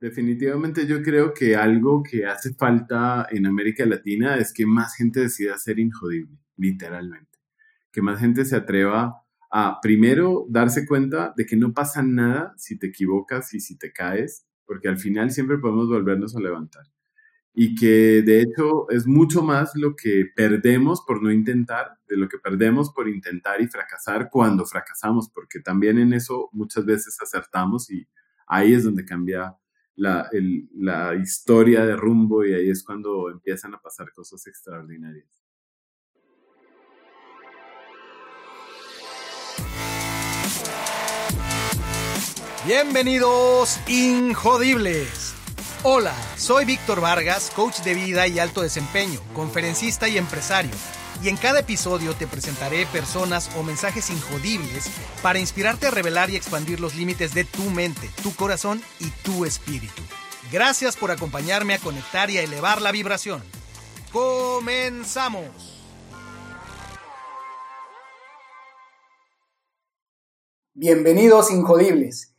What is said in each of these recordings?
Definitivamente yo creo que algo que hace falta en América Latina es que más gente decida ser injodible, literalmente. Que más gente se atreva a, primero, darse cuenta de que no pasa nada si te equivocas y si te caes, porque al final siempre podemos volvernos a levantar. Y que de hecho es mucho más lo que perdemos por no intentar, de lo que perdemos por intentar y fracasar cuando fracasamos, porque también en eso muchas veces acertamos y ahí es donde cambia la, la historia de rumbo y ahí es cuando empiezan a pasar cosas extraordinarias. Bienvenidos, Injodibles. Hola, soy Víctor Vargas, coach de vida y alto desempeño, conferencista y empresario y en cada episodio te presentaré personas o mensajes injodibles para inspirarte a revelar y expandir los límites de tu mente, tu corazón y tu espíritu. Gracias por acompañarme a conectar y a elevar la vibración. ¡Comenzamos! Bienvenidos Injodibles.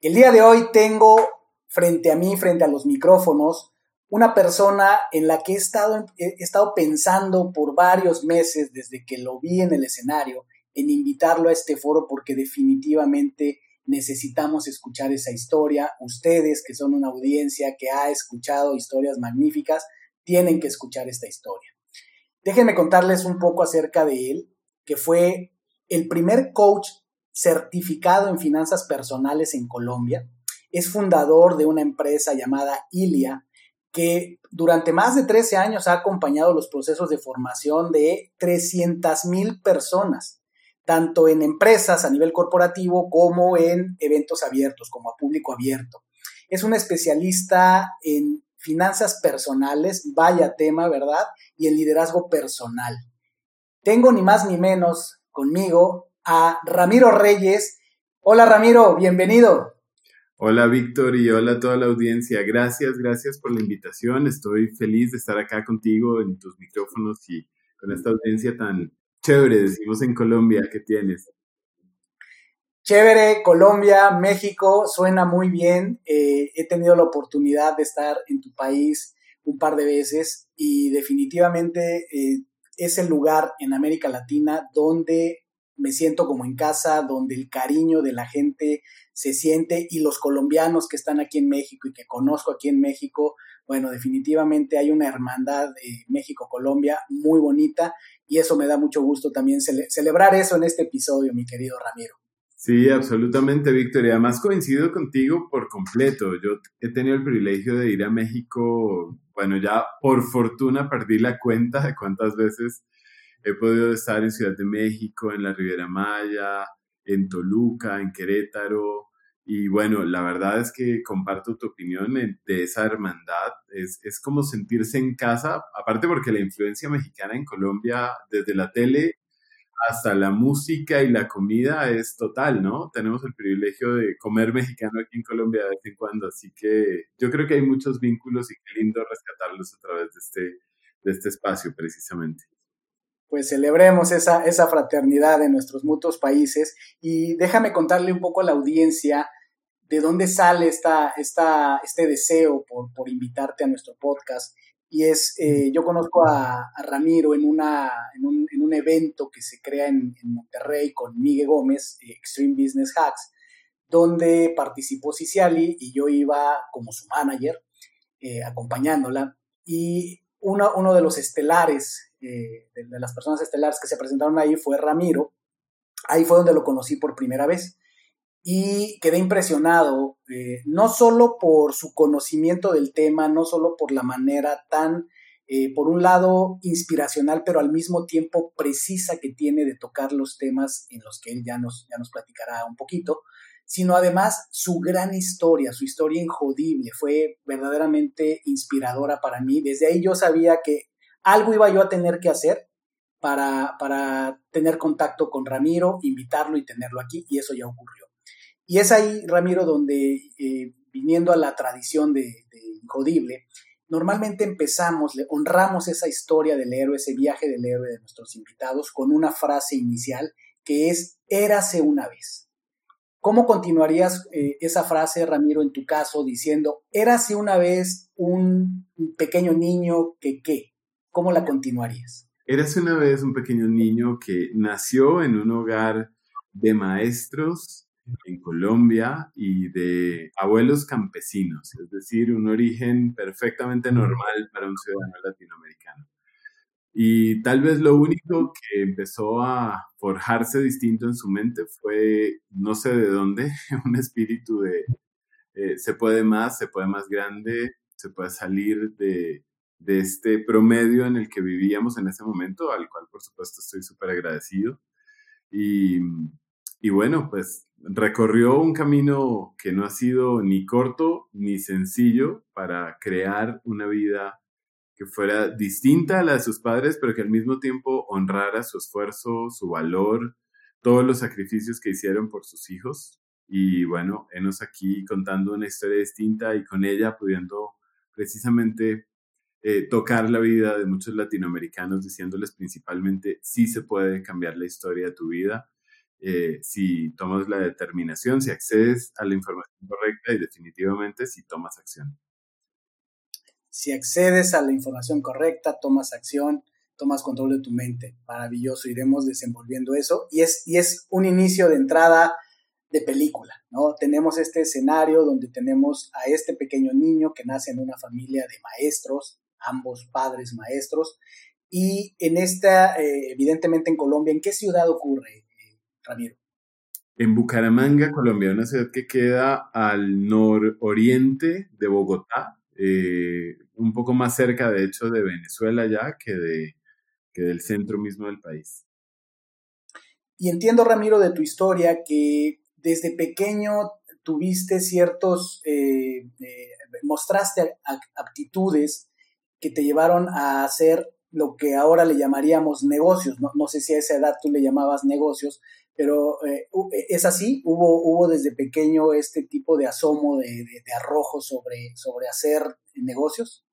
El día de hoy tengo frente a mí, frente a los micrófonos, una persona en la que he estado, he estado pensando por varios meses desde que lo vi en el escenario en invitarlo a este foro porque definitivamente necesitamos escuchar esa historia. Ustedes, que son una audiencia que ha escuchado historias magníficas, tienen que escuchar esta historia. Déjenme contarles un poco acerca de él, que fue el primer coach certificado en finanzas personales en Colombia. Es fundador de una empresa llamada Ilia, que durante más de 13 años ha acompañado los procesos de formación de 300 mil personas, tanto en empresas a nivel corporativo como en eventos abiertos, como a público abierto. Es un especialista en finanzas personales, vaya tema, ¿verdad? Y en liderazgo personal. Tengo ni más ni menos conmigo a Ramiro Reyes. Hola Ramiro, bienvenido. Hola Víctor y hola a toda la audiencia. Gracias, gracias por la invitación. Estoy feliz de estar acá contigo en tus micrófonos y con esta audiencia tan chévere, decimos en Colombia, que tienes. Chévere, Colombia, México, suena muy bien. Eh, he tenido la oportunidad de estar en tu país un par de veces y definitivamente eh, es el lugar en América Latina donde me siento como en casa, donde el cariño de la gente se siente y los colombianos que están aquí en México y que conozco aquí en México, bueno, definitivamente hay una hermandad de México-Colombia muy bonita y eso me da mucho gusto también celebrar eso en este episodio, mi querido Ramiro. Sí, absolutamente, Víctor. Y además coincido contigo por completo. Yo he tenido el privilegio de ir a México, bueno, ya por fortuna perdí la cuenta de cuántas veces He podido estar en Ciudad de México, en la Riviera Maya, en Toluca, en Querétaro. Y bueno, la verdad es que comparto tu opinión de esa hermandad. Es, es como sentirse en casa, aparte porque la influencia mexicana en Colombia, desde la tele hasta la música y la comida es total, ¿no? Tenemos el privilegio de comer mexicano aquí en Colombia de vez en cuando, así que yo creo que hay muchos vínculos y qué lindo rescatarlos a través de este, de este espacio precisamente pues celebremos esa, esa fraternidad en nuestros mutuos países. Y déjame contarle un poco a la audiencia de dónde sale esta, esta, este deseo por, por, invitarte a nuestro podcast. Y es, eh, yo conozco a, Ramiro en, una, en, un, en, un, evento que se crea en, Monterrey con Miguel Gómez, eh, Extreme Business Hacks, donde participó Ciciali y yo iba como su manager, eh, acompañándola. Y uno, uno de los estelares eh, de, las personas estelares que se presentaron ahí fue Ramiro. Ahí fue donde lo conocí por primera vez. Y quedé impresionado, eh, no solo por su conocimiento del tema, no solo por la manera tan, eh, por un lado, inspiracional, pero al mismo tiempo precisa que tiene de tocar los temas en los que él ya nos, ya nos platicará un poquito, sino además su gran historia, su historia injodible, fue verdaderamente inspiradora para mí. Desde ahí yo sabía que algo iba yo a tener que hacer para, para tener contacto con Ramiro, invitarlo y tenerlo aquí, y eso ya ocurrió. Y es ahí, Ramiro, donde, eh, viniendo a la tradición de, de normalmente empezamos, le honramos esa historia del héroe, ese viaje del héroe de nuestros invitados con una frase inicial que es érase una vez. ¿Cómo continuarías eh, esa frase, Ramiro, en tu caso, diciendo, érase una vez un pequeño niño que qué? ¿Cómo la continuarías? Érase una vez un pequeño niño que nació en un hogar de maestros en Colombia y de abuelos campesinos, es decir, un origen perfectamente normal para un ciudadano latinoamericano. Y tal vez lo único que empezó a forjarse distinto en su mente fue, no sé de dónde, un espíritu de eh, se puede más, se puede más grande, se puede salir de, de este promedio en el que vivíamos en ese momento, al cual por supuesto estoy súper agradecido. Y, y bueno, pues recorrió un camino que no ha sido ni corto ni sencillo para crear una vida que fuera distinta a la de sus padres, pero que al mismo tiempo honrara su esfuerzo, su valor, todos los sacrificios que hicieron por sus hijos. Y bueno, enos aquí contando una historia distinta y con ella pudiendo precisamente eh, tocar la vida de muchos latinoamericanos, diciéndoles principalmente si se puede cambiar la historia de tu vida, eh, si tomas la determinación, si accedes a la información correcta y definitivamente si tomas acción. Si accedes a la información correcta, tomas acción, tomas control de tu mente. Maravilloso, iremos desenvolviendo eso. Y es, y es un inicio de entrada de película, ¿no? Tenemos este escenario donde tenemos a este pequeño niño que nace en una familia de maestros, ambos padres maestros, y en esta, eh, evidentemente en Colombia, ¿en qué ciudad ocurre, eh, Ramiro? En Bucaramanga, Colombia, una ciudad que queda al nororiente de Bogotá, eh, un poco más cerca, de hecho, de Venezuela ya que, de, que del centro mismo del país. Y entiendo, Ramiro, de tu historia que desde pequeño tuviste ciertos, eh, eh, mostraste aptitudes te llevaron a hacer lo que ahora le llamaríamos negocios. No, sé si a esa edad tú le llamabas negocios, pero eh, eh, es así, hubo, hubo desde pequeño este tipo de asomo, de, arrojo sobre, sobre hacer negocios.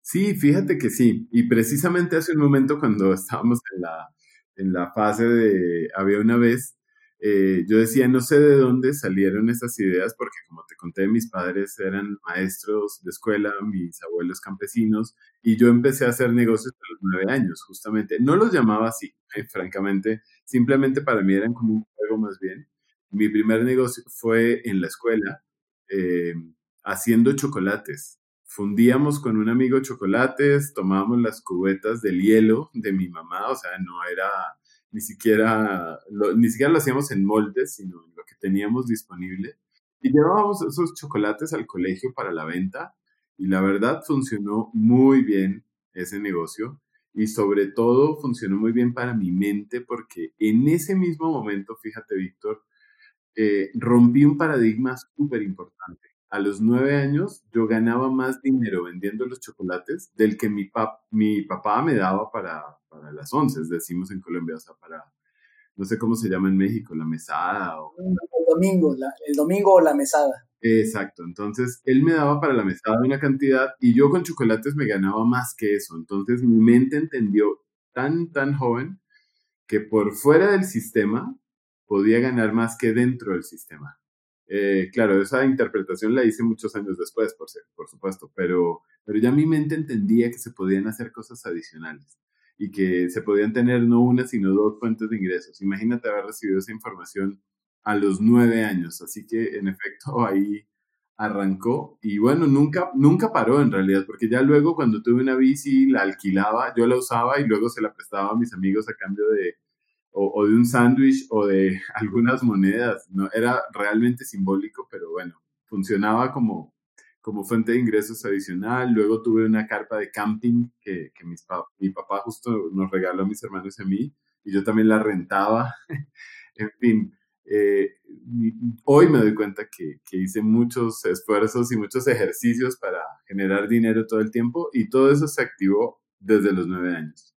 Sí, fíjate que sí. Y precisamente hace un momento cuando estábamos en la, en la fase de había una vez, eh, yo decía, no sé de dónde salieron esas ideas, porque como te conté, mis padres eran maestros de escuela, mis abuelos campesinos, y yo empecé a hacer negocios a los nueve años, justamente. No los llamaba así, eh, francamente, simplemente para mí eran como un juego más bien. Mi primer negocio fue en la escuela, eh, haciendo chocolates. Fundíamos con un amigo chocolates, tomábamos las cubetas del hielo de mi mamá, o sea, no era ni siquiera lo, ni siquiera lo hacíamos en moldes, sino en lo que teníamos disponible. Y llevábamos esos chocolates al colegio para la venta y la verdad funcionó muy bien ese negocio y sobre todo funcionó muy bien para mi mente porque en ese mismo momento, fíjate Víctor, eh, rompí un paradigma súper importante a los nueve años yo ganaba más dinero vendiendo los chocolates del que mi, mi papá me daba para, para las once, decimos en Colombia, o sea, para, no sé cómo se llama en México, la mesada. O... El domingo, el domingo o la mesada. Exacto, entonces él me daba para la mesada una cantidad y yo con chocolates me ganaba más que eso. Entonces mi mente entendió tan, tan joven que por fuera del sistema podía ganar más que dentro del sistema. Eh, claro, esa interpretación la hice muchos años después, por, ser, por supuesto, pero, pero ya mi mente entendía que se podían hacer cosas adicionales y que se podían tener no una, sino dos fuentes de ingresos. Imagínate haber recibido esa información a los nueve años, así que en efecto ahí arrancó y bueno, nunca, nunca paró en realidad, porque ya luego cuando tuve una bici la alquilaba, yo la usaba y luego se la prestaba a mis amigos a cambio de, o, de un sándwich o de algunas monedas. ¿no? Era realmente simbólico, pero bueno, funcionaba como, como fuente de ingresos adicional. Luego tuve una carpa de camping que, que mis mi papá justo nos regaló a mis hermanos y a mí, y yo también la rentaba. en fin, eh, hoy me doy cuenta que, que, hice muchos esfuerzos y muchos ejercicios para generar dinero todo el tiempo, y todo eso se activó desde los nueve años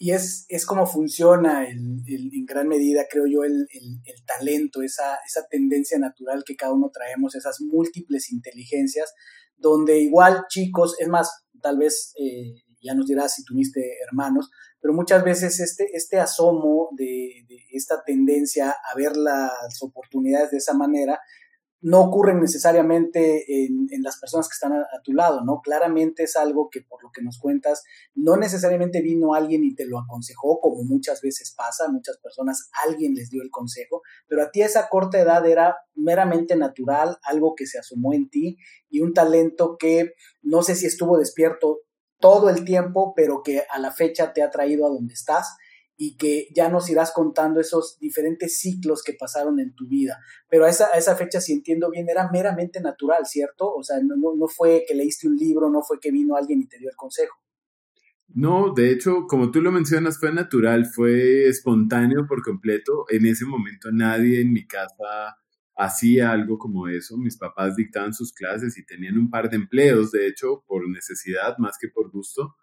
y es, es como funciona el, en gran medida, creo yo, el, el, talento, esa, esa tendencia natural que cada uno traemos, esas múltiples inteligencias, donde igual chicos, es más, tal vez, eh, ya nos dirás si tuviste hermanos, pero muchas veces este, este asomo de, de esta tendencia a ver las oportunidades de esa manera, no ocurren necesariamente en, las personas que están a, tu lado, ¿no? Claramente es algo que por lo que nos cuentas, no necesariamente vino alguien y te lo aconsejó, como muchas veces pasa, muchas personas, alguien les dio el consejo, pero a ti a esa corta edad era meramente natural, algo que se asomó en ti y un talento que no sé si estuvo despierto todo el tiempo, pero que a la fecha te ha traído a donde estás y que ya nos irás contando esos diferentes ciclos que pasaron en tu vida. Pero a esa, a esa fecha, si entiendo bien, era meramente natural, ¿cierto? O sea, no, no, fue que leíste un libro, no fue que vino alguien y te dio el consejo. No, de hecho, como tú lo mencionas, fue natural, fue espontáneo por completo. En ese momento nadie en mi casa hacía algo como eso. Mis papás dictaban sus clases y tenían un par de empleos, de hecho, por necesidad más que por gusto.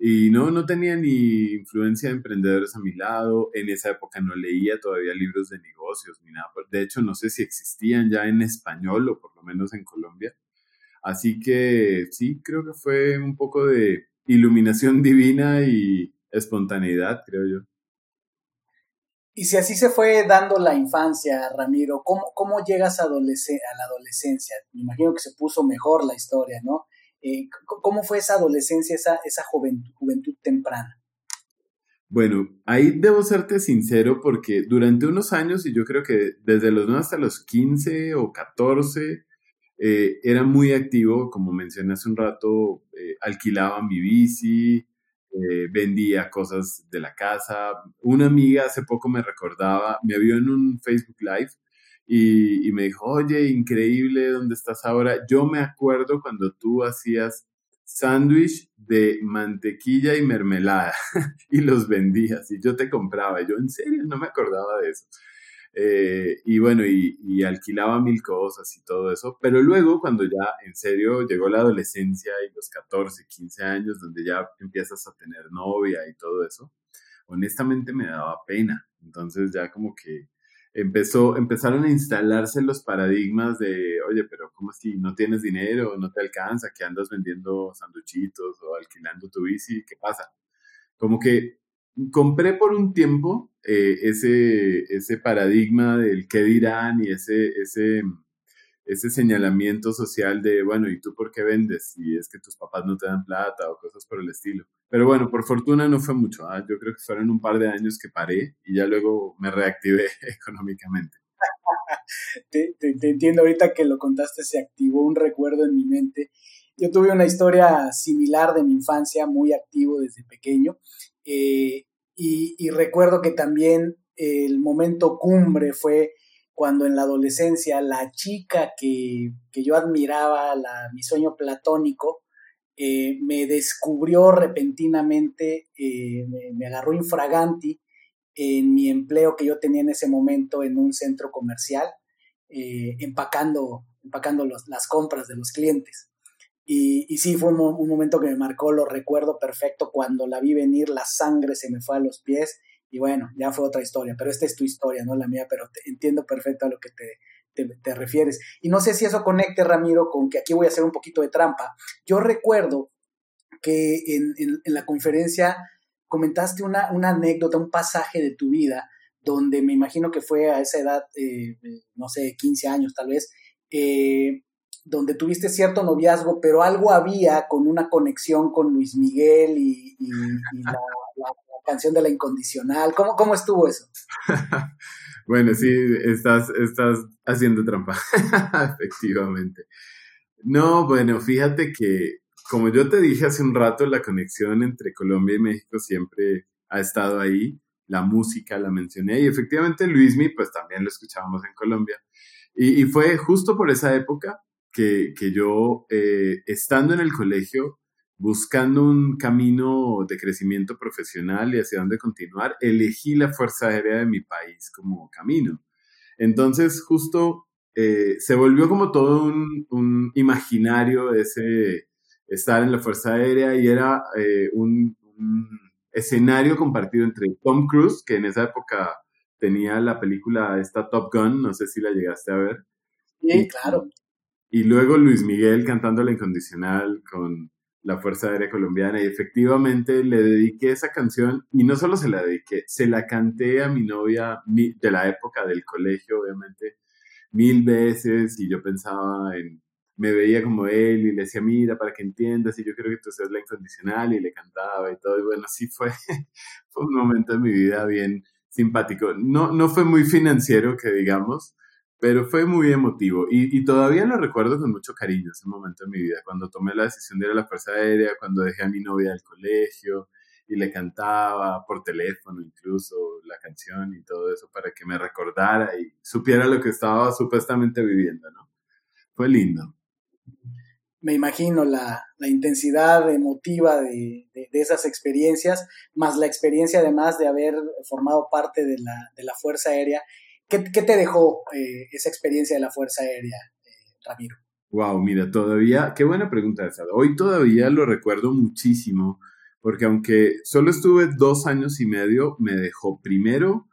Y no, no tenía ni influencia de emprendedores a mi lado. En esa época no leía todavía libros de negocios ni nada. De hecho, no sé si existían ya en español o por lo menos en Colombia. Así que sí, creo que fue un poco de iluminación divina y espontaneidad, creo yo. Y si así se fue dando la infancia, Ramiro, ¿cómo, cómo llegas a, a la adolescencia? Me imagino que se puso mejor la historia, ¿no? Eh, ¿Cómo fue esa adolescencia, esa, esa juventud, temprana? Bueno, ahí debo serte sincero porque durante unos años, y yo creo que desde los 9 hasta los 15 o 14, eh, era muy activo, como mencioné hace un rato, eh, alquilaba mi bici, vendía cosas de la casa. Una amiga hace poco me recordaba, me vio en un Facebook Live y, me dijo, oye, increíble, ¿dónde estás ahora? Yo me acuerdo cuando tú hacías sándwich de mantequilla y mermelada y los vendías y yo te compraba. Yo en serio no me acordaba de eso. Eh, y bueno, y, y, alquilaba mil cosas y todo eso, pero luego cuando ya en serio llegó la adolescencia y los 14, 15 años, donde ya empiezas a tener novia y todo eso, honestamente me daba pena. Entonces ya como que empezó, empezaron a instalarse los paradigmas de, oye, pero ¿cómo si no tienes dinero, no te alcanza, que andas vendiendo sanduchitos o alquilando tu bici? ¿Qué pasa? Como que compré por un tiempo eh, ese, ese paradigma del qué dirán y ese, ese ese señalamiento social de, bueno, ¿y tú por qué vendes? Si es que tus papás no te dan plata o cosas por el estilo. Pero bueno, por fortuna no fue mucho. ¿ah? Yo creo que fueron un par de años que paré y ya luego me reactivé económicamente. te, entiendo ahorita que lo contaste, se activó un recuerdo en mi mente. Yo tuve una historia similar de mi infancia, muy activo desde pequeño. Eh, y, y recuerdo que también el momento cumbre fue cuando en la adolescencia la chica que, yo admiraba, la, mi sueño platónico, eh, me descubrió repentinamente, eh, me, agarró infraganti en mi empleo que yo tenía en ese momento en un centro comercial, eh, empacando, empacando las compras de los clientes. Y, y sí, fue un, un, momento que me marcó, lo recuerdo perfecto, cuando la vi venir, la sangre se me fue a los pies y bueno, ya fue otra historia, pero esta es tu historia, no la mía, pero entiendo perfecto a lo que te, te, refieres. Y no sé si eso conecte, Ramiro, con que aquí voy a hacer un poquito de trampa. Yo recuerdo que en, en, la conferencia comentaste una, una, anécdota, un pasaje de tu vida, donde me imagino que fue a esa edad, eh, no sé, 15 años tal vez, eh, donde tuviste cierto noviazgo, pero algo había con una conexión con Luis Miguel y, la, canción de la incondicional. ¿Cómo, cómo estuvo eso? bueno, sí, estás, estás haciendo trampa, efectivamente. No, bueno, fíjate que, como yo te dije hace un rato, la conexión entre Colombia y México siempre ha estado ahí. La música la mencioné y efectivamente Luismi, pues también lo escuchábamos en Colombia. Y, fue justo por esa época que, que yo, eh, estando en el colegio, buscando un camino de crecimiento profesional y hacia dónde continuar, elegí la Fuerza Aérea de mi país como camino. Entonces, justo eh, se volvió como todo un, imaginario ese estar en la Fuerza Aérea y era eh, un, escenario compartido entre Tom Cruise, que en esa época tenía la película esta Top Gun, no sé si la llegaste a ver. Sí, claro. Y luego Luis Miguel cantando la incondicional con la Fuerza Aérea Colombiana y efectivamente le dediqué esa canción y no solo se la dediqué, se la canté a mi novia de la época del colegio, obviamente, mil veces y yo pensaba en, me veía como él y le decía, mira, para que entiendas, y yo creo que tú seas la incondicional y le cantaba y todo, y bueno, sí fue, fue un momento de mi vida bien simpático. No, no fue muy financiero, que digamos, pero fue muy emotivo y, todavía lo recuerdo con mucho cariño ese momento de mi vida, cuando tomé la decisión de ir a la Fuerza Aérea, cuando dejé a mi novia del colegio y le cantaba por teléfono incluso la canción y todo eso para que me recordara y supiera lo que estaba supuestamente viviendo, ¿no? Fue lindo. Me imagino la, intensidad emotiva de, esas experiencias, más la experiencia además de haber formado parte de la, de la Fuerza Aérea ¿Qué, te dejó eh, esa experiencia de la Fuerza Aérea, eh, Ramiro? Wow, mira, todavía, qué buena pregunta esa. Hoy todavía lo recuerdo muchísimo, porque aunque solo estuve dos años y medio, me dejó primero,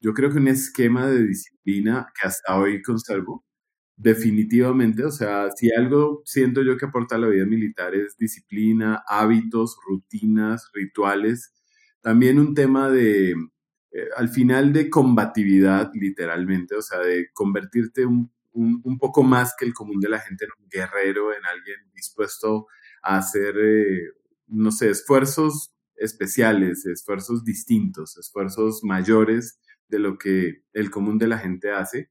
yo creo que un esquema de disciplina que hasta hoy conservo, definitivamente, o sea, si algo siento yo que aporta a la vida militar es disciplina, hábitos, rutinas, rituales, también un tema de eh, al final de combatividad, literalmente, o sea, de convertirte un, un, poco más que el común de la gente en un guerrero, en alguien dispuesto a hacer, eh, no sé, esfuerzos especiales, esfuerzos distintos, esfuerzos mayores de lo que el común de la gente hace.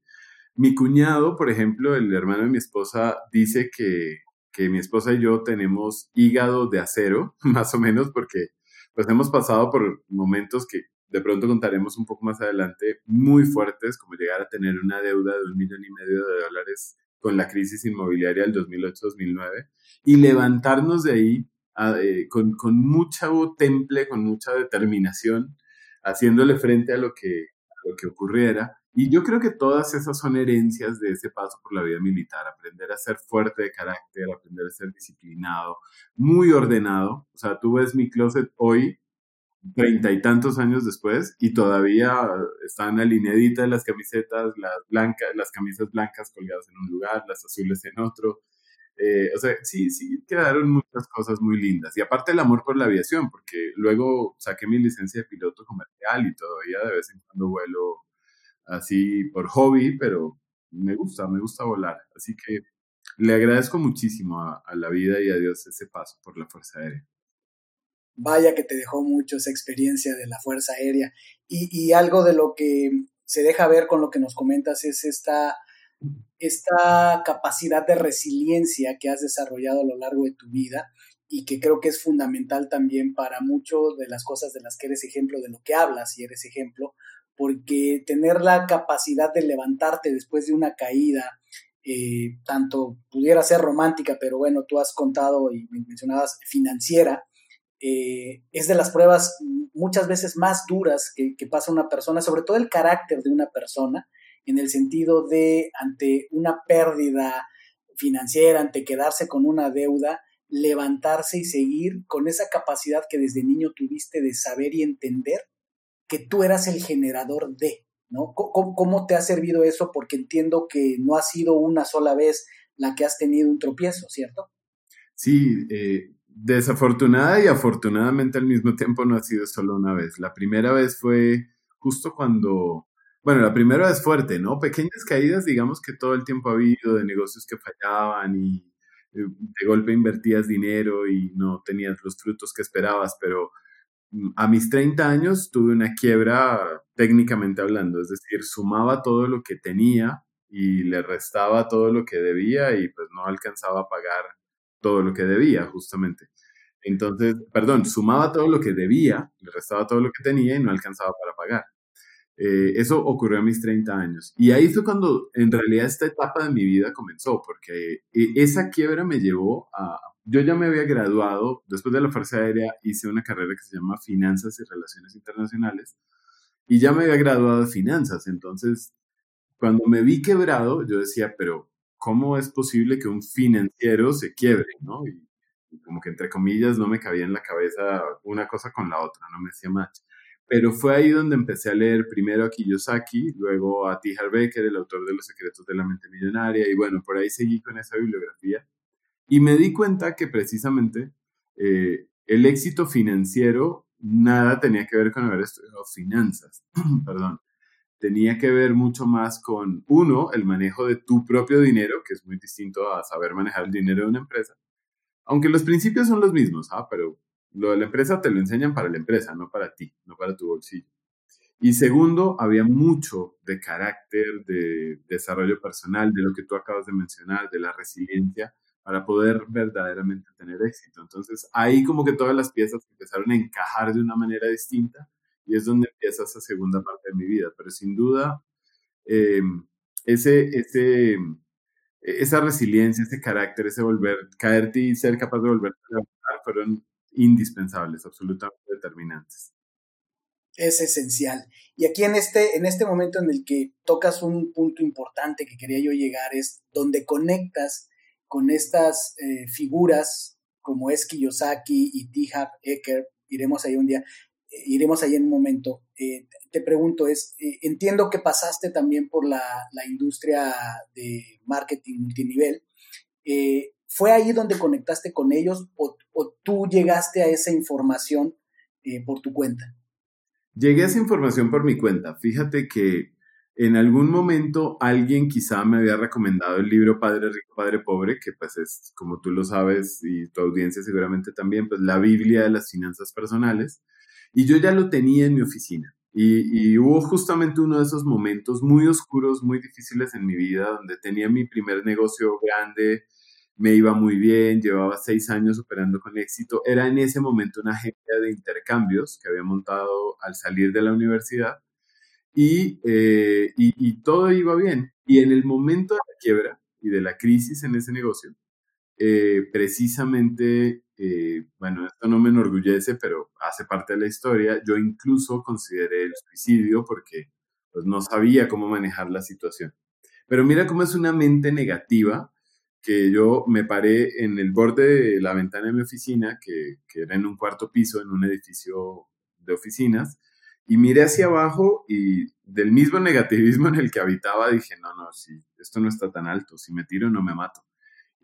Mi cuñado, por ejemplo, el hermano de mi esposa, dice que, que mi esposa y yo tenemos hígado de acero, más o menos, porque pues hemos pasado por momentos que de pronto contaremos un poco más adelante, muy fuertes, como llegar a tener una deuda de un millón y medio de dólares con la crisis inmobiliaria del 2008-2009, y levantarnos de ahí eh, con, con mucha temple, con mucha determinación, haciéndole frente a lo que, a lo que ocurriera. Y yo creo que todas esas son herencias de ese paso por la vida militar, aprender a ser fuerte de carácter, aprender a ser disciplinado, muy ordenado. O sea, tú ves mi closet hoy treinta y tantos años después y todavía están alineaditas las camisetas, las blancas, las camisas blancas colgadas en un lugar, las azules en otro. Eh, o sea, sí, sí, quedaron muchas cosas muy lindas. Y aparte el amor por la aviación, porque luego saqué mi licencia de piloto comercial y todavía de vez en cuando vuelo así por hobby, pero me gusta, me gusta volar. Así que le agradezco muchísimo a la vida y a Dios ese paso por la Fuerza Aérea vaya que te dejó mucho esa experiencia de la Fuerza Aérea. Y, algo de lo que se deja ver con lo que nos comentas es esta, esta capacidad de resiliencia que has desarrollado a lo largo de tu vida y que creo que es fundamental también para muchas de las cosas de las que eres ejemplo, de lo que hablas y eres ejemplo, porque tener la capacidad de levantarte después de una caída, eh, tanto pudiera ser romántica, pero bueno, tú has contado y mencionabas financiera, eh, es de las pruebas muchas veces más duras que, pasa una persona, sobre todo el carácter de una persona, en el sentido de ante una pérdida financiera, ante quedarse con una deuda, levantarse y seguir con esa capacidad que desde niño tuviste de saber y entender que tú eras el generador de, ¿no? ¿Cómo, te ha servido eso? Porque entiendo que no ha sido una sola vez la que has tenido un tropiezo, ¿cierto? Sí, eh, desafortunada y afortunadamente al mismo tiempo no ha sido solo una vez. La primera vez fue justo cuando, bueno, la primera vez fuerte, ¿no? Pequeñas caídas, digamos que todo el tiempo ha habido de negocios que fallaban y eh, de golpe invertías dinero y no tenías los frutos que esperabas, pero mm, a mis 30 años tuve una quiebra técnicamente hablando, es decir, sumaba todo lo que tenía y le restaba todo lo que debía y pues no alcanzaba a pagar todo lo que debía, justamente. Entonces, perdón, sumaba todo lo que debía, le restaba todo lo que tenía y no alcanzaba para pagar. Eh, eso ocurrió a mis 30 años. Y ahí fue cuando en realidad esta etapa de mi vida comenzó, porque eh, esa quiebra me llevó a... Yo ya me había graduado, después de la Fuerza Aérea hice una carrera que se llama Finanzas y Relaciones Internacionales, y ya me había graduado de finanzas. Entonces, cuando me vi quebrado, yo decía, pero ¿cómo es posible que un financiero se quiebre? ¿no? Y, como que entre comillas no me cabía en la cabeza una cosa con la otra, no me hacía match. Pero fue ahí donde empecé a leer primero a Kiyosaki, luego a T. Harv Becker, el autor de Los secretos de la mente millonaria, y bueno, por ahí seguí con esa bibliografía. Y me di cuenta que precisamente eh, el éxito financiero nada tenía que ver con haber estudiado finanzas, perdón. Tenía que ver mucho más con, uno, el manejo de tu propio dinero, que es muy distinto a saber manejar el dinero de una empresa. Aunque los principios son los mismos, ¿ah? pero lo de la empresa te lo enseñan para la empresa, no para ti, no para tu bolsillo. Y segundo, había mucho de carácter, de desarrollo personal, de lo que tú acabas de mencionar, de la resiliencia, para poder verdaderamente tener éxito. Entonces, ahí como que todas las piezas empezaron a encajar de una manera distinta y es donde empieza esa segunda parte de mi vida. Pero sin duda, eh, ese, ese, esa resiliencia, ese carácter, ese volver, caerte y ser capaz de volver a levantar fueron indispensables, absolutamente determinantes. Es esencial. Y aquí en este, en este momento en el que tocas un punto importante que quería yo llegar es donde conectas con estas eh, figuras como es Kiyosaki y T. Ecker, iremos ahí un día, iremos ahí en un momento. Eh, te pregunto, es, entiendo que pasaste también por la, industria de marketing multinivel. ¿Fue ahí donde conectaste con ellos o, o tú llegaste a esa información por tu cuenta? Llegué a esa información por mi cuenta. Fíjate que en algún momento alguien quizá me había recomendado el libro Padre Rico, Padre Pobre, que pues es, como tú lo sabes y tu audiencia seguramente también, pues la Biblia de las finanzas personales. Y yo ya lo tenía en mi oficina. Y, hubo justamente uno de esos momentos muy oscuros, muy difíciles en mi vida, donde tenía mi primer negocio grande, me iba muy bien, llevaba seis años operando con éxito. Era en ese momento una agencia de intercambios que había montado al salir de la universidad eh, y, y, todo iba bien. Y en el momento de la quiebra y de la crisis en ese negocio, eh, precisamente, eh, bueno, esto no me enorgullece, pero hace parte de la historia, yo incluso consideré el suicidio porque pues, no sabía cómo manejar la situación. Pero mira cómo es una mente negativa que yo me paré en el borde de la ventana de mi oficina, que, que era en un cuarto piso, en un edificio de oficinas, y miré hacia abajo y del mismo negativismo en el que habitaba dije, no, no, si esto no está tan alto, si me tiro no me mato.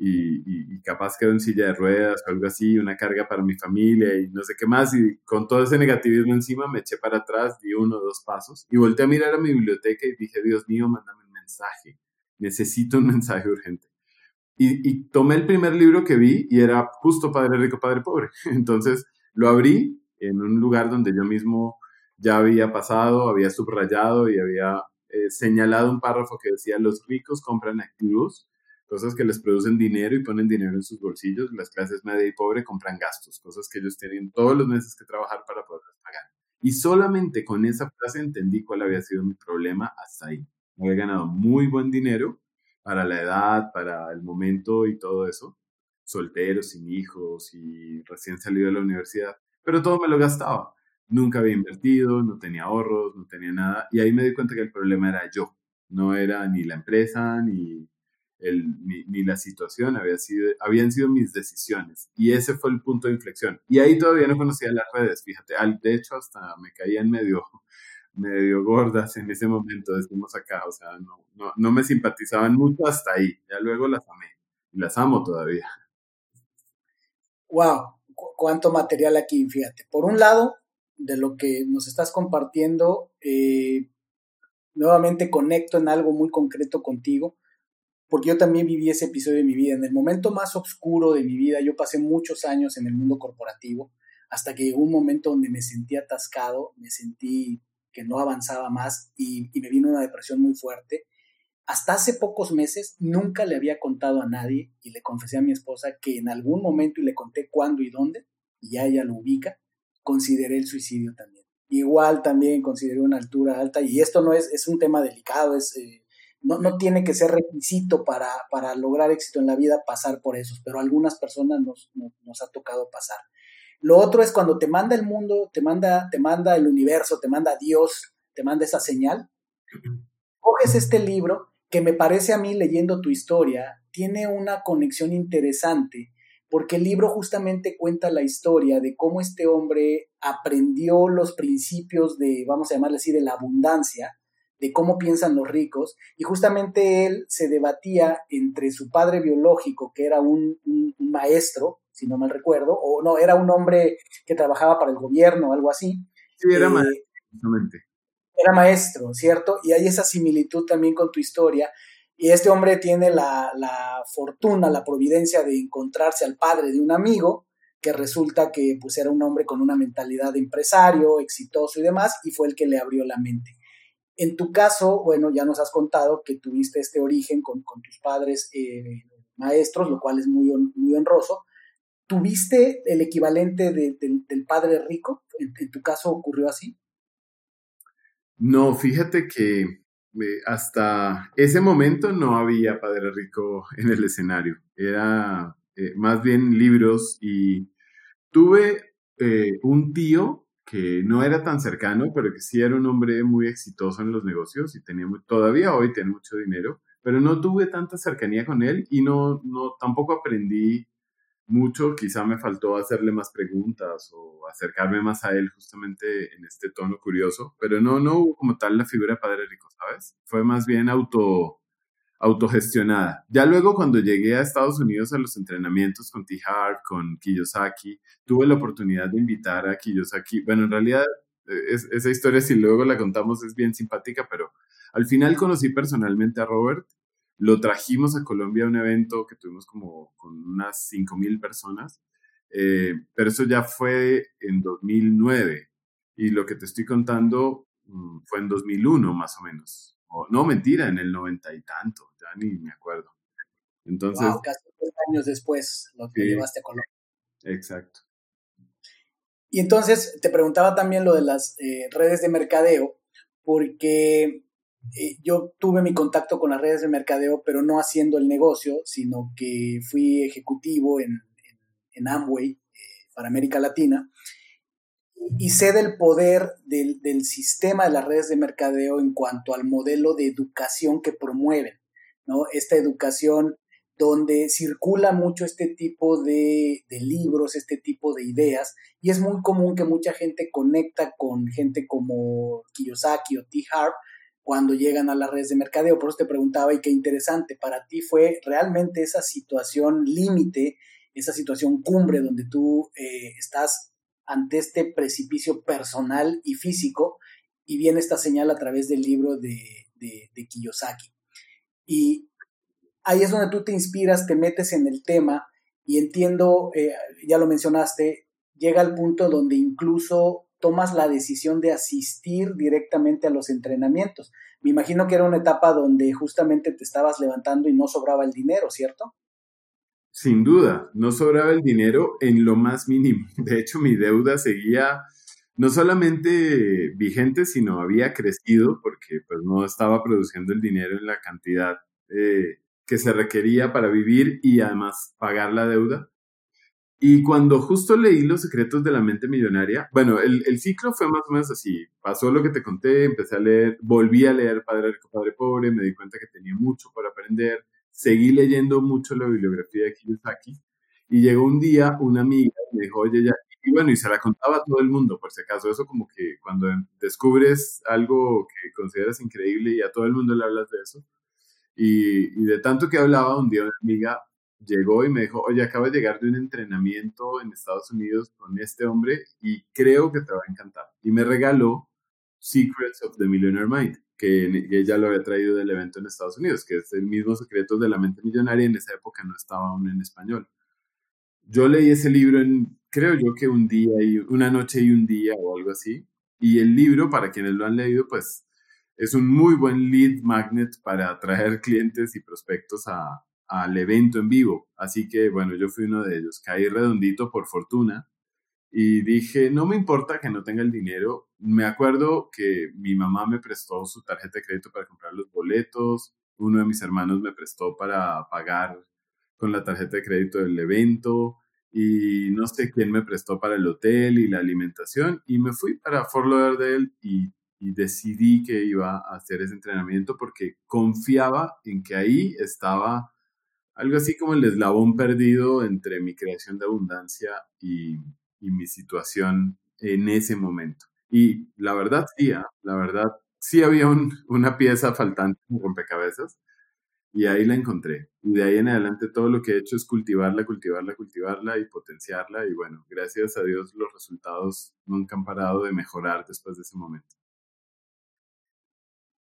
Y, capaz quedo en silla de ruedas o algo así, una carga para mi familia y no sé qué más. Y con todo ese negativismo encima me eché para atrás, di uno o dos pasos y volteé a mirar a mi biblioteca y dije, Dios mío, mándame un mensaje. Necesito un mensaje urgente. Y, y tomé el primer libro que vi y era justo Padre Rico, Padre Pobre. Entonces lo abrí en un lugar donde yo mismo ya había pasado, había subrayado y había eh, señalado un párrafo que decía, los ricos compran activos, cosas que les producen dinero y ponen dinero en sus bolsillos, las clases media y pobre compran gastos, cosas que ellos tienen todos los meses que trabajar para poder pagar. Y solamente con esa frase entendí cuál había sido mi problema hasta ahí. Había ganado muy buen dinero para la edad, para el momento y todo eso, soltero, sin hijos y recién salido de la universidad, pero todo me lo gastaba nunca había invertido, no tenía ahorros, no tenía nada. Y ahí me di cuenta que el problema era yo, no era ni la empresa, ni, ni, la situación, había sido, habían sido mis decisiones. Y ese fue el punto de inflexión. Y ahí todavía no conocía las redes, fíjate. De hecho, hasta me caían medio, medio gordas en ese momento, decimos acá. O sea, no, no, no me simpatizaban mucho hasta ahí. Ya luego las amé. Y las amo todavía. Wow, cuánto material aquí, fíjate. Por un lado, de lo que nos estás compartiendo. Eh, nuevamente conecto en algo muy concreto contigo, porque yo también viví ese episodio de mi vida. En el momento más oscuro de mi vida, yo pasé muchos años en el mundo corporativo, hasta que llegó un momento donde me sentí atascado, me sentí que no avanzaba más y, me vino una depresión muy fuerte. Hasta hace pocos meses nunca le había contado a nadie y le confesé a mi esposa que en algún momento y le conté cuándo y dónde, y ya ella lo ubica, consideré el suicidio también. Igual también consideré una altura alta y esto no es, es un tema delicado, es, eh, no, no, tiene que ser requisito para, para, lograr éxito en la vida pasar por esos, pero a algunas personas nos, nos, ha tocado pasar. Lo otro es cuando te manda el mundo, te manda, te manda el universo, te manda Dios, te manda esa señal. Coges este libro que me parece a mí leyendo tu historia, tiene una conexión interesante porque el libro justamente cuenta la historia de cómo este hombre aprendió los principios de, vamos a llamarle así, de la abundancia, de cómo piensan los ricos, y justamente él se debatía entre su padre biológico, que era un, maestro, si no mal recuerdo, o no, era un hombre que trabajaba para el gobierno o algo así. Sí, era eh, maestro, Era maestro, ¿cierto? Y hay esa similitud también con tu historia. Y este hombre tiene la, la fortuna, la providencia de encontrarse al padre de un amigo, que resulta que pues era un hombre con una mentalidad de empresario, exitoso y demás, y fue el que le abrió la mente. En tu caso, bueno, ya nos has contado que tuviste este origen con, tus padres eh, maestros, lo cual es muy, honroso. ¿Tuviste el equivalente del padre rico? ¿En, tu caso ocurrió así? No, fíjate que eh, hasta ese momento no había padre rico en el escenario. Era eh, más bien libros y tuve un tío que no era tan cercano, pero que sí era un hombre muy exitoso en los negocios y tenía todavía hoy tiene mucho dinero, pero no tuve tanta cercanía con él y no, no tampoco aprendí mucho, quizá me faltó hacerle más preguntas o acercarme más a él justamente en este tono curioso, pero no, no hubo como tal la figura de Padre Rico, ¿sabes? Fue más bien auto, autogestionada. Ya luego cuando llegué a Estados Unidos a los entrenamientos con T-Hart, con Kiyosaki, tuve la oportunidad de invitar a Kiyosaki. Bueno, en realidad eh, esa historia si luego la contamos es bien simpática, pero al final conocí personalmente a Robert. Lo trajimos a Colombia a un evento que tuvimos como con unas 5.000 personas, eh, pero eso ya fue en 2009 y lo que te estoy contando mm, fue en 2001 más o menos. No, mentira, en el noventa y tanto ni me acuerdo. Entonces. casi tres años después lo que llevaste a Colombia. Exacto. Y entonces te preguntaba también lo de las eh, redes de mercadeo, porque eh, yo tuve mi contacto con las redes de mercadeo, pero no haciendo el negocio, sino que fui ejecutivo en, en, Amway eh, para América Latina y sé del poder del, del, sistema de las redes de mercadeo en cuanto al modelo de educación que promueven. ¿no? Esta educación donde circula mucho este tipo de, libros, este tipo de ideas, y es muy común que mucha gente conecta con gente como Kiyosaki o T. Harp cuando llegan a las redes de mercadeo. Por eso te preguntaba, y qué interesante, para ti fue realmente esa situación límite, esa situación cumbre donde tú eh, estás ante este precipicio personal y físico, y viene esta señal a través del libro de, de Kiyosaki. Y ahí es donde tú te inspiras, te metes en el tema y entiendo, eh, ya lo mencionaste, llega al punto donde incluso tomas la decisión de asistir directamente a los entrenamientos. Me imagino que era una etapa donde justamente te estabas levantando y no sobraba el dinero, ¿cierto? Sin duda, no sobraba el dinero en lo más mínimo. De hecho, mi deuda seguía no solamente vigente, sino había crecido porque pues no estaba produciendo el dinero en la cantidad eh, que se requería para vivir y además pagar la deuda. Y cuando justo leí Los secretos de la mente millonaria, bueno, el, el, ciclo fue más o menos así. Pasó lo que te conté, empecé a leer, volví a leer Padre Rico, Padre Pobre, me di cuenta que tenía mucho por aprender, seguí leyendo mucho la bibliografía de Kiyosaki y llegó un día una amiga me dijo, oye, ya, y bueno, y se la contaba a todo el mundo, por si acaso, eso como que cuando descubres algo que consideras increíble y a todo el mundo le hablas de eso. Y, de tanto que hablaba, un día una amiga llegó y me dijo, oye, acabo de llegar de un entrenamiento en Estados Unidos con este hombre y creo que te va a encantar. Y me regaló Secrets of the Millionaire Mind, que ella lo había traído del evento en Estados Unidos, que es el mismo Secretos de la Mente Millonaria, en esa época no estaba aún en español. Yo leí ese libro en, creo yo que un día y una noche y un día o algo así. Y el libro, para quienes lo han leído, pues es un muy buen lead magnet para atraer clientes y prospectos al evento en vivo. Así que, bueno, yo fui uno de ellos. Caí redondito por fortuna y dije, no me importa que no tenga el dinero. Me acuerdo que mi mamá me prestó su tarjeta de crédito para comprar los boletos. Uno de mis hermanos me prestó para pagar con la tarjeta de crédito del evento y no sé quién me prestó para el hotel y la alimentación y me fui para Fort Lauderdale y, y decidí que iba a hacer ese entrenamiento porque confiaba en que ahí estaba algo así como el eslabón perdido entre mi creación de abundancia y, y mi situación en ese momento. Y la verdad, sí, ¿ah? la verdad, sí había una pieza faltante en rompecabezas y ahí la encontré. Y de ahí en adelante todo lo que he hecho es cultivarla, cultivarla, cultivarla y potenciarla. Y bueno, gracias a Dios los resultados nunca han parado de mejorar después de ese momento.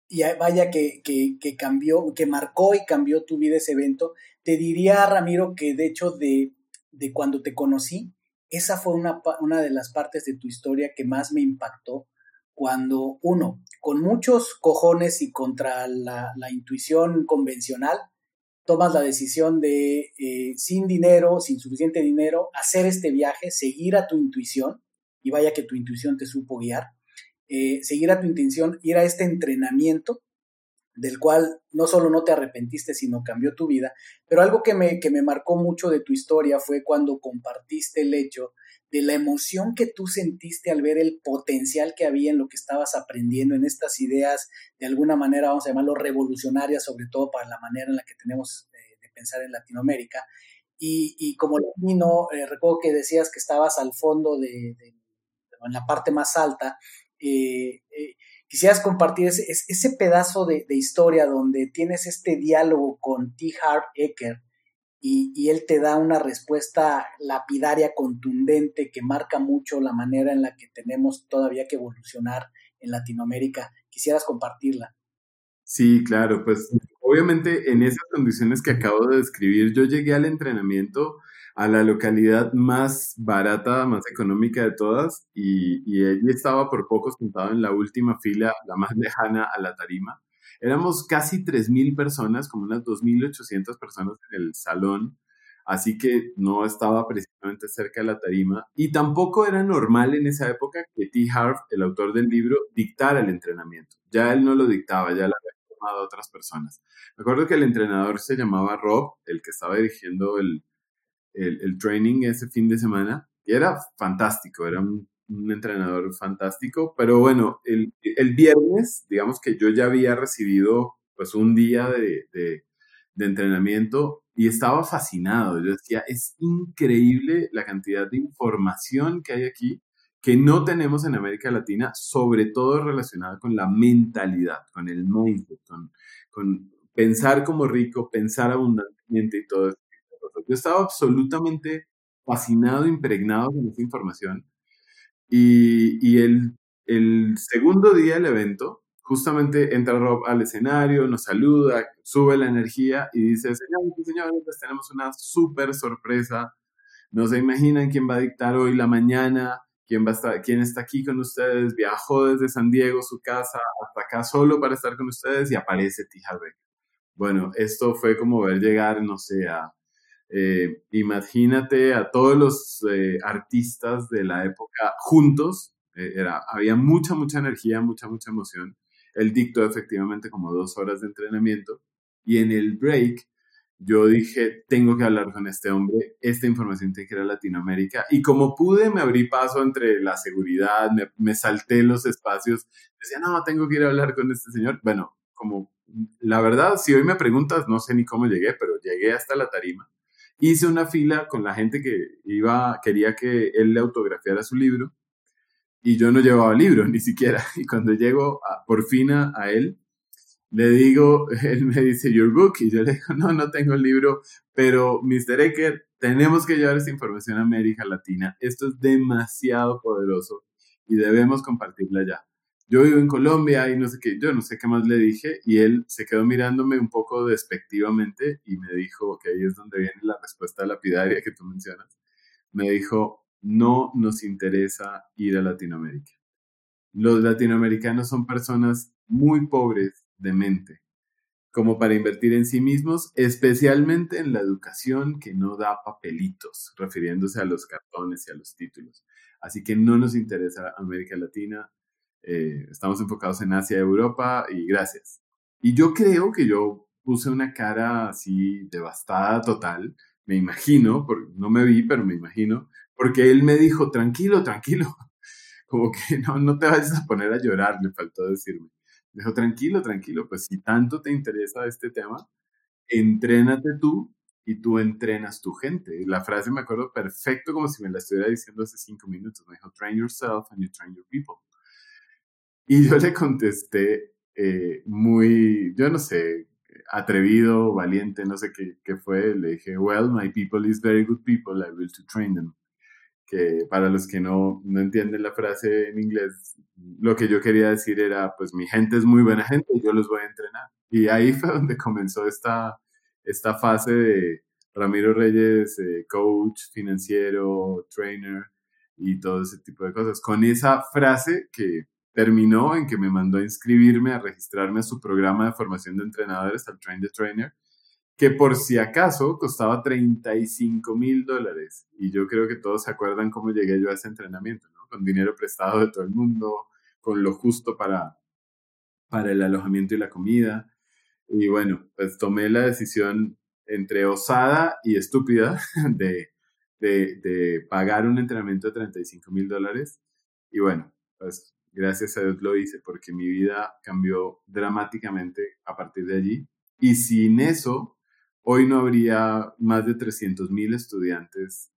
Y vaya que, que, cambió, que marcó y cambió tu vida ese evento. Te diría, Ramiro, que de hecho de, de cuando te conocí, esa fue una, una de las partes de tu historia que más me impactó cuando uno, con muchos cojones y contra la, intuición convencional, tomas la decisión de, eh, sin dinero, sin suficiente dinero, hacer este viaje, seguir a tu intuición, y vaya que tu intuición te supo guiar, eh, seguir a tu intención, ir a este entrenamiento del cual no solo no te arrepentiste, sino cambió tu vida. Pero algo que me, que me marcó mucho de tu historia fue cuando compartiste el hecho de la emoción que tú sentiste al ver el potencial que había en lo que estabas aprendiendo, en estas ideas, de alguna manera, vamos a llamarlo revolucionarias, sobre todo para la manera en la que tenemos de, pensar en Latinoamérica. Y, como latino, eh, recuerdo que decías que estabas al fondo de, en la parte más alta. Eh, eh, quisieras compartir ese, pedazo de, historia donde tienes este diálogo con T. Harv Eker y, él te da una respuesta lapidaria, contundente, que marca mucho la manera en la que tenemos todavía que evolucionar en Latinoamérica. Quisieras compartirla. Sí, claro, pues obviamente en esas condiciones que acabo de describir, yo llegué al entrenamiento a la localidad más barata, más económica de todas, y, y allí estaba por poco sentado en la última fila, la más lejana a la tarima. Éramos casi 3.000 personas, como unas 2.800 personas en el salón, así que no estaba precisamente cerca de la tarima. Y tampoco era normal en esa época que T. Harv, el autor del libro, dictara el entrenamiento. Ya él no lo dictaba, ya lo había tomado otras personas. Me acuerdo que el entrenador se llamaba Rob, el que estaba dirigiendo el, el, el training ese fin de semana, era fantástico, era un entrenador fantástico, pero bueno, el, el, viernes, digamos que yo ya había recibido pues un día de, de, entrenamiento y estaba fascinado. Yo decía, es increíble la cantidad de información que hay aquí que no tenemos en América Latina, sobre todo relacionada con la mentalidad, con el mindset, con, con pensar como rico, pensar abundantemente y todo. Yo estaba absolutamente fascinado, impregnado con esa información y, el, segundo día del evento, justamente entra Rob al escenario, nos saluda, sube la energía y dice, señores y señores, pues tenemos una súper sorpresa. No se imaginan quién va a dictar hoy la mañana, quién, va a estar, quién está aquí con ustedes. Viajó desde San Diego, su casa, hasta acá solo para estar con ustedes y aparece Tija Bueno, esto fue como ver llegar, no sé, a eh, imagínate a todos los eh, artistas de la época juntos, eh, era, había mucha, mucha energía, mucha, mucha emoción. Él dictó efectivamente como dos horas de entrenamiento y en el break yo dije, tengo que hablar con este hombre, esta información tiene que ir a Latinoamérica. Y como pude, me abrí paso entre la seguridad, me, me salté los espacios, decía, no, tengo que ir a hablar con este señor. Bueno, como la verdad, si hoy me preguntas, no sé ni cómo llegué, pero llegué hasta la tarima hice una fila con la gente que iba, quería que él le autografiara su libro y yo no llevaba libro ni siquiera. Y cuando llego por fin a, él, le digo, él me dice, your book, y yo le digo, no, no tengo el libro, pero Mr. Ecker, tenemos que llevar esta información a América Latina. Esto es demasiado poderoso y debemos compartirla ya yo vivo en Colombia y no sé qué, yo no sé qué más le dije y él se quedó mirándome un poco despectivamente y me dijo, que ahí es donde viene la respuesta lapidaria que tú mencionas, me dijo, no nos interesa ir a Latinoamérica. Los latinoamericanos son personas muy pobres de mente, como para invertir en sí mismos, especialmente en la educación que no da papelitos, refiriéndose a los cartones y a los títulos. Así que no nos interesa América Latina, eh, estamos enfocados en Asia, Europa y gracias. Y yo creo que yo puse una cara así devastada total, me imagino, porque no me vi, pero me imagino, porque él me dijo, tranquilo, tranquilo, como que no, no te vayas a poner a llorar, le faltó decirme. Me dijo, tranquilo, tranquilo, pues si tanto te interesa este tema, entrénate tú y tú entrenas tu gente. La frase me acuerdo perfecto como si me la estuviera diciendo hace cinco minutos. Me dijo, train yourself and you train your people. Y yo le contesté eh, muy, yo no sé, atrevido, valiente, no sé qué, qué fue, le dije, well, my people is very good people, I will to train them. Que para los que no, no entienden la frase en inglés, lo que yo quería decir era, pues mi gente es muy buena gente yo los voy a entrenar. Y ahí fue donde comenzó esta, esta fase de Ramiro Reyes, eh, coach financiero, trainer y todo ese tipo de cosas. Con esa frase que terminó en que me mandó a inscribirme, a registrarme a su programa de formación de entrenadores, al Train the Trainer, que por si acaso costaba 35 mil dólares. Y yo creo que todos se acuerdan cómo llegué yo a ese entrenamiento, ¿no? Con dinero prestado de todo el mundo, con lo justo para, para el alojamiento y la comida. Y bueno, pues tomé la decisión entre osada y estúpida de, de, de pagar un entrenamiento de 35 mil dólares. Y bueno, pues gracias a Dios lo hice porque mi vida cambió dramáticamente a partir de allí. Y sin eso, hoy no habría más de 300 mil estudiantes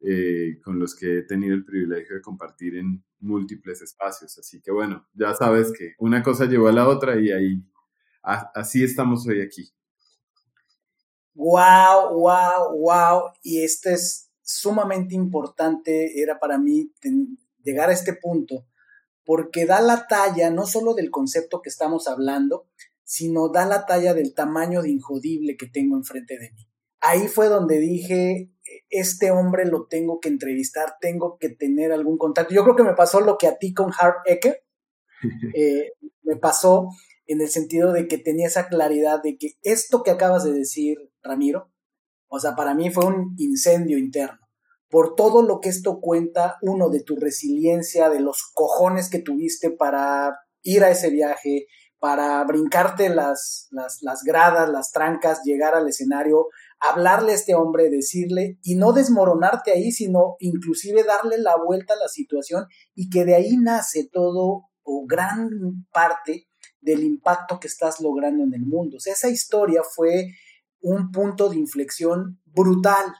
eh, con los que he tenido el privilegio de compartir en múltiples espacios. Así que bueno, ya sabes que una cosa llevó a la otra y ahí así estamos hoy aquí. Wow, wow, wow. Y esto es sumamente importante, era para mí llegar a este punto porque da la talla no solo del concepto que estamos hablando, sino da la talla del tamaño de injodible que tengo enfrente de mí. Ahí fue donde dije, este hombre lo tengo que entrevistar, tengo que tener algún contacto. Yo creo que me pasó lo que a ti con Hart Ecker, eh, me pasó en el sentido de que tenía esa claridad de que esto que acabas de decir, Ramiro, o sea, para mí fue un incendio interno por todo lo que esto cuenta, uno, de tu resiliencia, de los cojones que tuviste para ir a ese viaje, para brincarte las, las, gradas, las trancas, llegar al escenario, hablarle a este hombre, decirle, y no desmoronarte ahí, sino inclusive darle la vuelta a la situación y que de ahí nace todo o gran parte del impacto que estás logrando en el mundo. O sea, esa historia fue un punto de inflexión brutal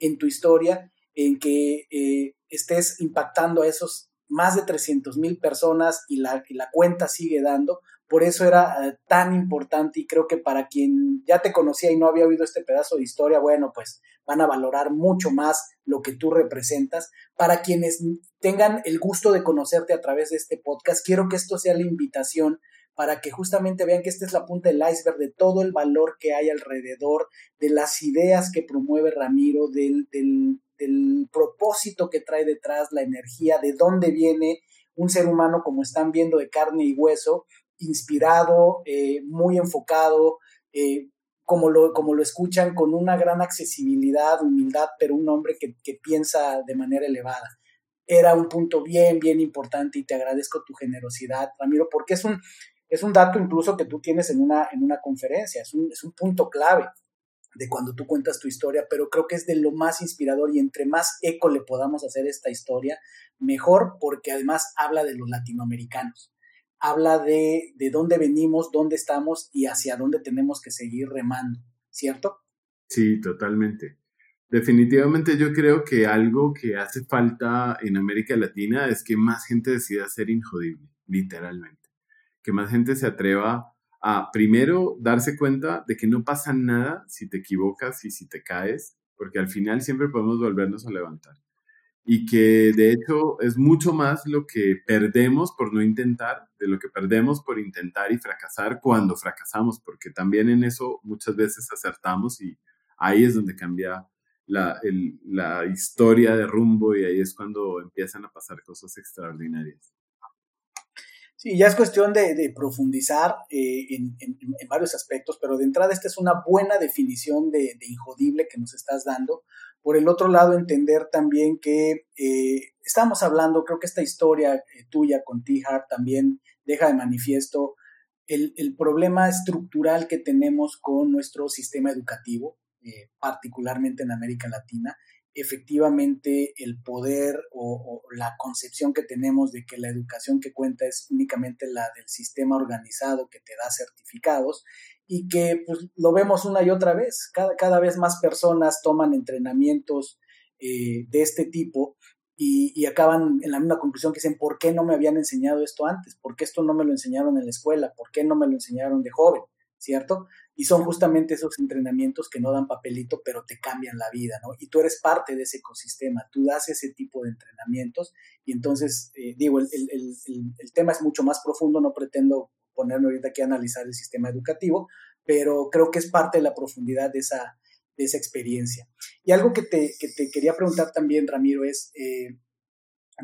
en tu historia en que eh, estés impactando a esos más de 300 mil personas y la, la, cuenta sigue dando. Por eso era eh, tan importante y creo que para quien ya te conocía y no había oído este pedazo de historia, bueno, pues van a valorar mucho más lo que tú representas. Para quienes tengan el gusto de conocerte a través de este podcast, quiero que esto sea la invitación para que justamente vean que esta es la punta del iceberg de todo el valor que hay alrededor, de las ideas que promueve Ramiro, del, del, del propósito que trae detrás, la energía, de dónde viene un ser humano, como están viendo, de carne y hueso, inspirado, eh, muy enfocado, eh, como, lo, como lo escuchan, con una gran accesibilidad, humildad, pero un hombre que, que piensa de manera elevada. Era un punto bien, bien importante y te agradezco tu generosidad, Ramiro, porque es un, es un dato incluso que tú tienes en una, en una conferencia, es un, es un punto clave de cuando tú cuentas tu historia, pero creo que es de lo más inspirador y entre más eco le podamos hacer esta historia, mejor porque además habla de los latinoamericanos, habla de, de dónde venimos, dónde estamos y hacia dónde tenemos que seguir remando, ¿cierto? Sí, totalmente. Definitivamente yo creo que algo que hace falta en América Latina es que más gente decida ser injodible, literalmente. Que más gente se atreva a primero darse cuenta de que no pasa nada si te equivocas y si te caes, porque al final siempre podemos volvernos a levantar. Y que de hecho es mucho más lo que perdemos por no intentar, de lo que perdemos por intentar y fracasar cuando fracasamos, porque también en eso muchas veces acertamos y ahí es donde cambia la, la historia de rumbo y ahí es cuando empiezan a pasar cosas extraordinarias. Sí, ya es cuestión de, profundizar eh, en, varios aspectos, pero de entrada esta es una buena definición de, injodible que nos estás dando. Por el otro lado, entender también que eh, estamos hablando, creo que esta historia eh, tuya con T-Hart también deja de manifiesto el, el, problema estructural que tenemos con nuestro sistema educativo, particularmente en América Latina, efectivamente el poder o, la concepción que tenemos de que la educación que cuenta es únicamente la del sistema organizado que te da certificados y que pues, lo vemos una y otra vez. Cada, cada vez más personas toman entrenamientos eh, de este tipo y, y, acaban en la misma conclusión que dicen, ¿por qué no me habían enseñado esto antes? ¿Por qué esto no me lo enseñaron en la escuela? ¿Por qué no me lo enseñaron de joven? ¿Cierto? Y son justamente esos entrenamientos que no dan papelito, pero te cambian la vida, ¿no? Y tú eres parte de ese ecosistema, tú das ese tipo de entrenamientos y entonces, eh, digo, el, el, tema es mucho más profundo, no pretendo ponerme ahorita aquí a analizar el sistema educativo, pero creo que es parte de la profundidad de esa, de esa experiencia. Y algo que te, que te quería preguntar también, Ramiro, es, eh,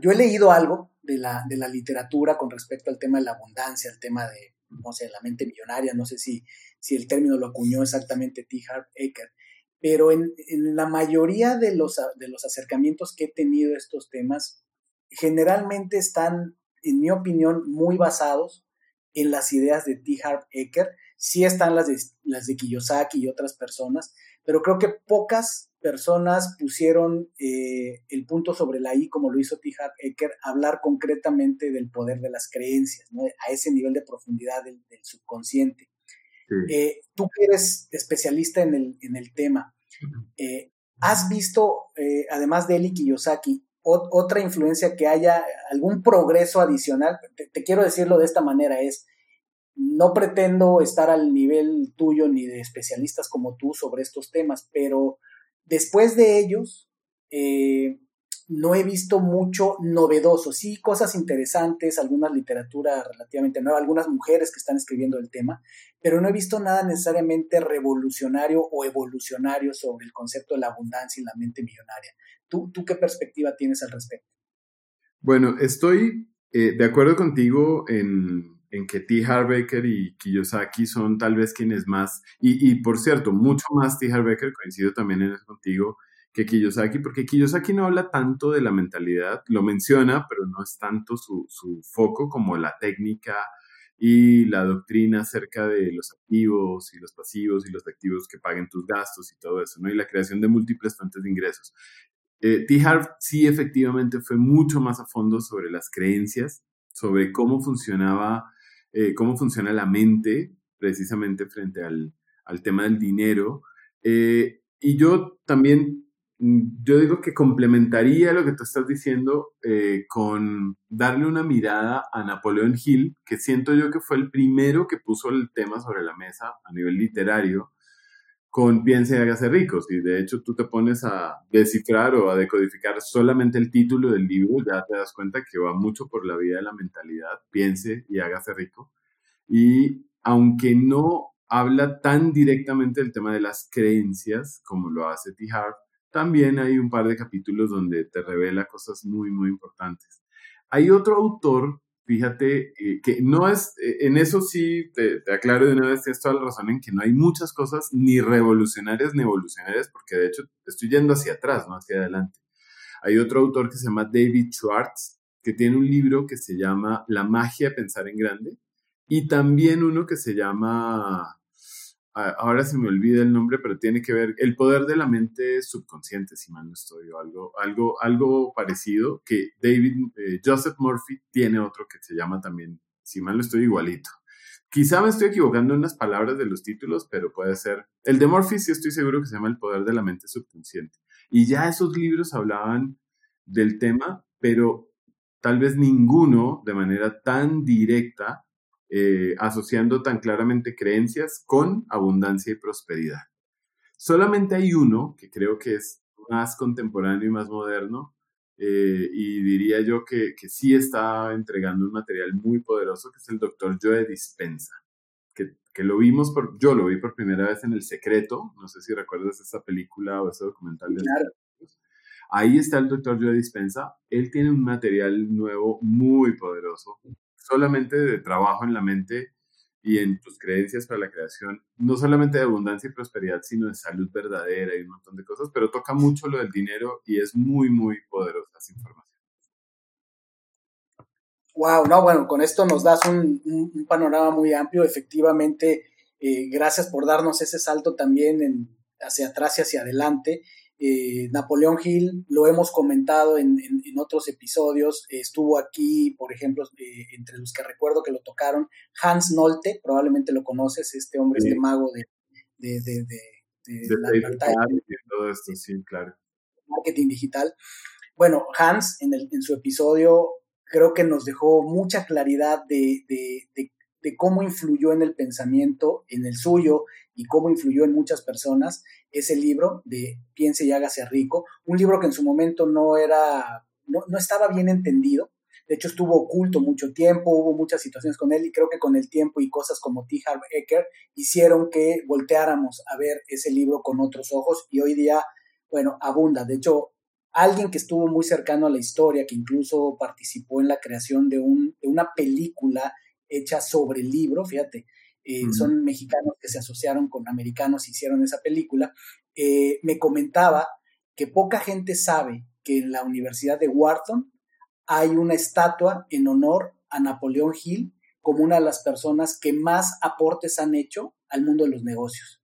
yo he leído algo de la, de la literatura con respecto al tema de la abundancia, el tema de, no sé, la mente millonaria, no sé si, si el término lo acuñó exactamente T. Harv Eker, pero en, en, la mayoría de los, de los acercamientos que he tenido a estos temas, generalmente están, en mi opinión, muy basados en las ideas de T. Harv Eker, sí están las de, las de Kiyosaki y otras personas, pero creo que pocas personas pusieron eh, el punto sobre la I, como lo hizo T. Harv Eker, hablar concretamente del poder de las creencias, ¿no? a ese nivel de profundidad del, subconsciente. Eh, tú que eres especialista en el, en el tema, eh, ¿has visto, además de Eli Kiyosaki, otra influencia que haya, algún progreso adicional? te, quiero decirlo de esta manera, es, no pretendo estar al nivel tuyo ni de especialistas como tú sobre estos temas, pero después de ellos eh, no he visto mucho novedoso, sí cosas interesantes, alguna literatura relativamente nueva, algunas mujeres que están escribiendo el tema, pero no he visto nada necesariamente revolucionario o evolucionario sobre el concepto de la abundancia y la mente millonaria. ¿Tú, tú qué perspectiva tienes al respecto? Bueno, estoy eh, de acuerdo contigo en en que T. Harbaker y Kiyosaki son tal vez quienes más, y, por cierto, mucho más T. Harbaker, coincido también en eso contigo, que Kiyosaki, porque Kiyosaki no habla tanto de la mentalidad, lo menciona, pero no es tanto su, su foco como la técnica y la doctrina acerca de los activos y los pasivos y los activos que paguen tus gastos y todo eso, ¿no? Y la creación de múltiples fuentes de ingresos. Eh, T. Harv sí efectivamente fue mucho más a fondo sobre las creencias, sobre cómo funcionaba eh, cómo funciona la mente precisamente frente al, tema del dinero. Eh, y yo también, mm, yo digo que complementaría lo que tú estás diciendo eh, con darle una mirada a Napoleón Hill, que siento yo que fue el primero que puso el tema sobre la mesa a nivel literario con Piense y hágase ricos. Y de hecho tú te pones a descifrar o a decodificar solamente el título del libro, ya te das cuenta que va mucho por la vida de la mentalidad, piense y hágase rico. Y aunque no habla tan directamente del tema de las creencias como lo hace T. Harv, también hay un par de capítulos donde te revela cosas muy, muy importantes. Hay otro autor fíjate eh, que no es, eh, en eso sí te, aclaro de una vez, tienes toda la razón en que no hay muchas cosas ni revolucionarias ni evolucionarias, porque de hecho estoy yendo hacia atrás, no hacia adelante. Hay otro autor que se llama David Schwartz, que tiene un libro que se llama La magia de pensar en grande, y también uno que se llama ahora se me olvida el nombre, pero tiene que ver el poder de la mente subconsciente, si mal no estoy, o algo, algo, algo parecido, que David, eh, Joseph Murphy tiene otro que se llama también, si mal no estoy, igualito. Quizá me estoy equivocando en las palabras de los títulos, pero puede ser. El de Murphy sí estoy seguro que se llama El poder de la mente subconsciente. Y ya esos libros hablaban del tema, pero tal vez ninguno de manera tan directa eh, asociando tan claramente creencias con abundancia y prosperidad. Solamente hay uno que creo que es más contemporáneo y más moderno, eh, y diría yo que, que, sí está entregando un material muy poderoso, que es el doctor Joe Dispensa, que, que, lo vimos, por, yo lo vi por primera vez en El Secreto, no sé si recuerdas esa película o ese documental. De claro. Ahí está el doctor Joe Dispensa, él tiene un material nuevo muy poderoso, solamente de trabajo en la mente y en tus creencias para la creación, no solamente de abundancia y prosperidad, sino de salud verdadera y un montón de cosas, pero toca mucho lo del dinero y es muy, muy poderosa esa información. Wow, no, bueno, con esto nos das un, panorama muy amplio. Efectivamente, eh, gracias por darnos ese salto también en, hacia atrás y hacia adelante. Eh, Napoleón Hill, lo hemos comentado en, otros episodios, estuvo aquí, por ejemplo, eh, entre los que recuerdo que lo tocaron, Hans Nolte, probablemente lo conoces, este hombre, este mago de, de, de, de la todo esto, sí, claro. Marketing digital. Bueno, Hans, en, el, en su episodio, creo que nos dejó mucha claridad de, de cómo influyó en el pensamiento, en el suyo y cómo influyó en muchas personas ese libro de Piense y hágase rico, un libro que en su momento no era, no, no estaba bien entendido, de hecho, estuvo oculto mucho tiempo, hubo muchas situaciones con él y creo que con el tiempo y cosas como T. Harv Eker hicieron que volteáramos a ver ese libro con otros ojos y hoy día, bueno, abunda. De hecho, alguien que estuvo muy cercano a la historia, que incluso participó en la creación de, un, de una película hecha sobre el libro, fíjate, eh, son mexicanos que se asociaron con americanos y hicieron esa película, eh, me comentaba que poca gente sabe que en la Universidad de Wharton hay una estatua en honor a Napoleón Hill como una de las personas que más aportes han hecho al mundo de los negocios.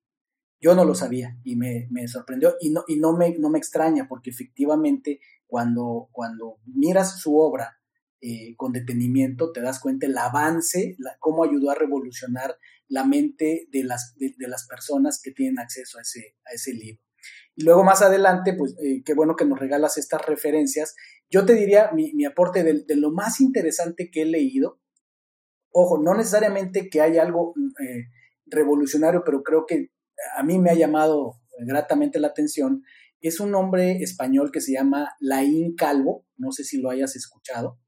Yo no lo sabía y me, sorprendió y, no, y no, me, no me extraña porque efectivamente cuando, cuando miras su obra eh, con detenimiento te das cuenta el avance, cómo ayudó a revolucionar la mente de las, de, las personas que tienen acceso a ese, a ese libro. Y luego más adelante, pues eh, qué bueno que nos regalas estas referencias yo te diría mi, aporte de, lo más interesante que he leído. Ojo, no necesariamente que haya algo eh, revolucionario, pero creo que a mí me ha llamado gratamente la atención. Es un hombre español que se llama Laín Calvo, no sé si lo hayas escuchado.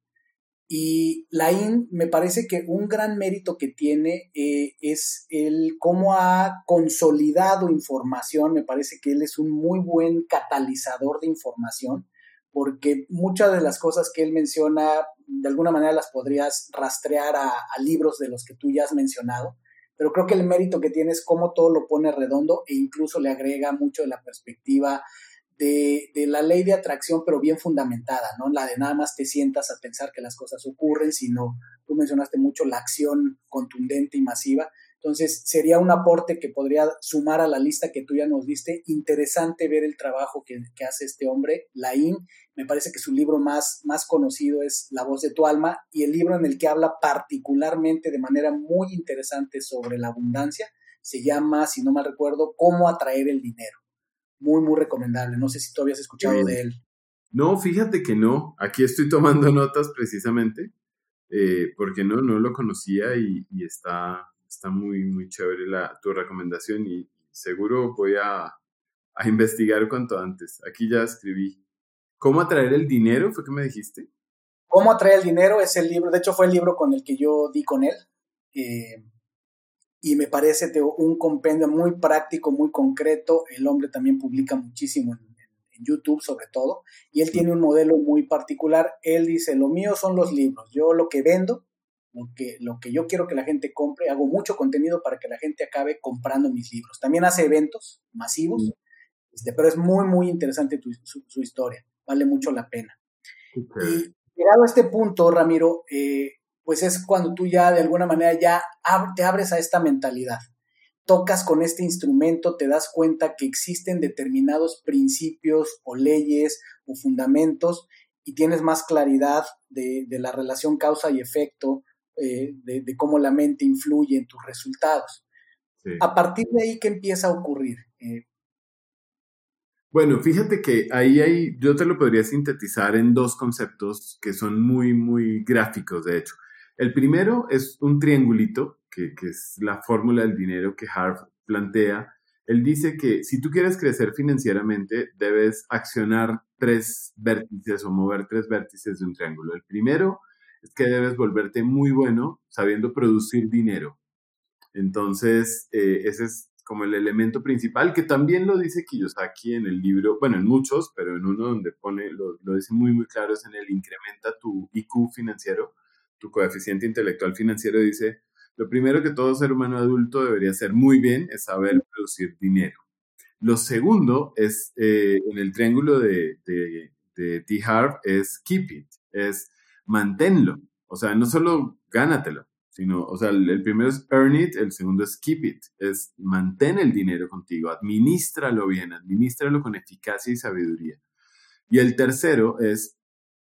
Y Laín me parece que un gran mérito que tiene eh, es el cómo ha consolidado información. Me parece que él es un muy buen catalizador de información porque muchas de las cosas que él menciona, de alguna manera las podrías rastrear a, libros de los que tú ya has mencionado, pero creo que el mérito que tiene es cómo todo lo pone redondo e incluso le agrega mucho de la perspectiva de, la ley de atracción, pero bien fundamentada, ¿no? La de nada más te sientas a pensar que las cosas ocurren, sino tú mencionaste mucho la acción contundente y masiva. Entonces, sería un aporte que podría sumar a la lista que tú ya nos diste. Interesante ver el trabajo que, hace este hombre, Laín. Me parece que su libro más, más conocido es La voz de tu alma y el libro en el que habla particularmente de manera muy interesante sobre la abundancia se llama, si no mal recuerdo, Cómo atraer el dinero. Muy, muy recomendable. No sé si tú habías escuchado de él. No, fíjate que no. Aquí estoy tomando notas precisamente, eh, porque no, no lo conocía y está, está muy, muy chévere la, tu recomendación y seguro voy a, a investigar cuanto antes. Aquí ya escribí. ¿Cómo atraer el dinero? ¿Fue que me dijiste? ¿Cómo atraer el dinero? Es el libro, de hecho fue el libro con el que yo di con él. Eh, y me parece un compendio muy práctico, muy concreto. El hombre también publica muchísimo en, en, YouTube sobre todo. Y él tiene un modelo muy particular. Él dice, lo mío son los libros. Yo lo que vendo lo que, lo que yo quiero que la gente compre, hago mucho contenido para que la gente acabe comprando mis libros. También hace eventos masivos, este, pero es muy, muy interesante su, historia, vale mucho la pena. Y llegado a este punto, Ramiro, eh, pues es cuando tú ya de alguna manera ya te abres a esta mentalidad. Tocas con este instrumento, te das cuenta que existen determinados principios o leyes o fundamentos y tienes más claridad de, de la relación causa y efecto, eh, de, cómo la mente influye en tus resultados. A partir de ahí, ¿qué empieza a ocurrir? Eh, bueno, fíjate que ahí hay, yo te lo podría sintetizar en dos conceptos que son muy, muy gráficos, de hecho. El primero es un triangulito, que, es la fórmula del dinero que Harv plantea. Él dice que si tú quieres crecer financieramente, debes accionar tres vértices o mover tres vértices de un triángulo. El primero es que debes volverte muy bueno sabiendo producir dinero. Entonces, eh, ese es como el elemento principal, que también lo dice Kiyosaki en el libro, bueno, en muchos, pero en uno donde pone, lo dice muy, muy claro, es en el incrementa tu IQ financiero, tu coeficiente intelectual financiero, dice, lo primero que todo ser humano adulto debería hacer muy bien es saber producir dinero. Lo segundo es, eh, en el triángulo de, de, de T. Harv, es keep it, es manténlo. O sea, no solo gánatelo, sino, o sea, el, primero es earn it, el segundo es keep it, es mantén el dinero contigo, administralo bien, administralo con eficacia y sabiduría. Y el tercero es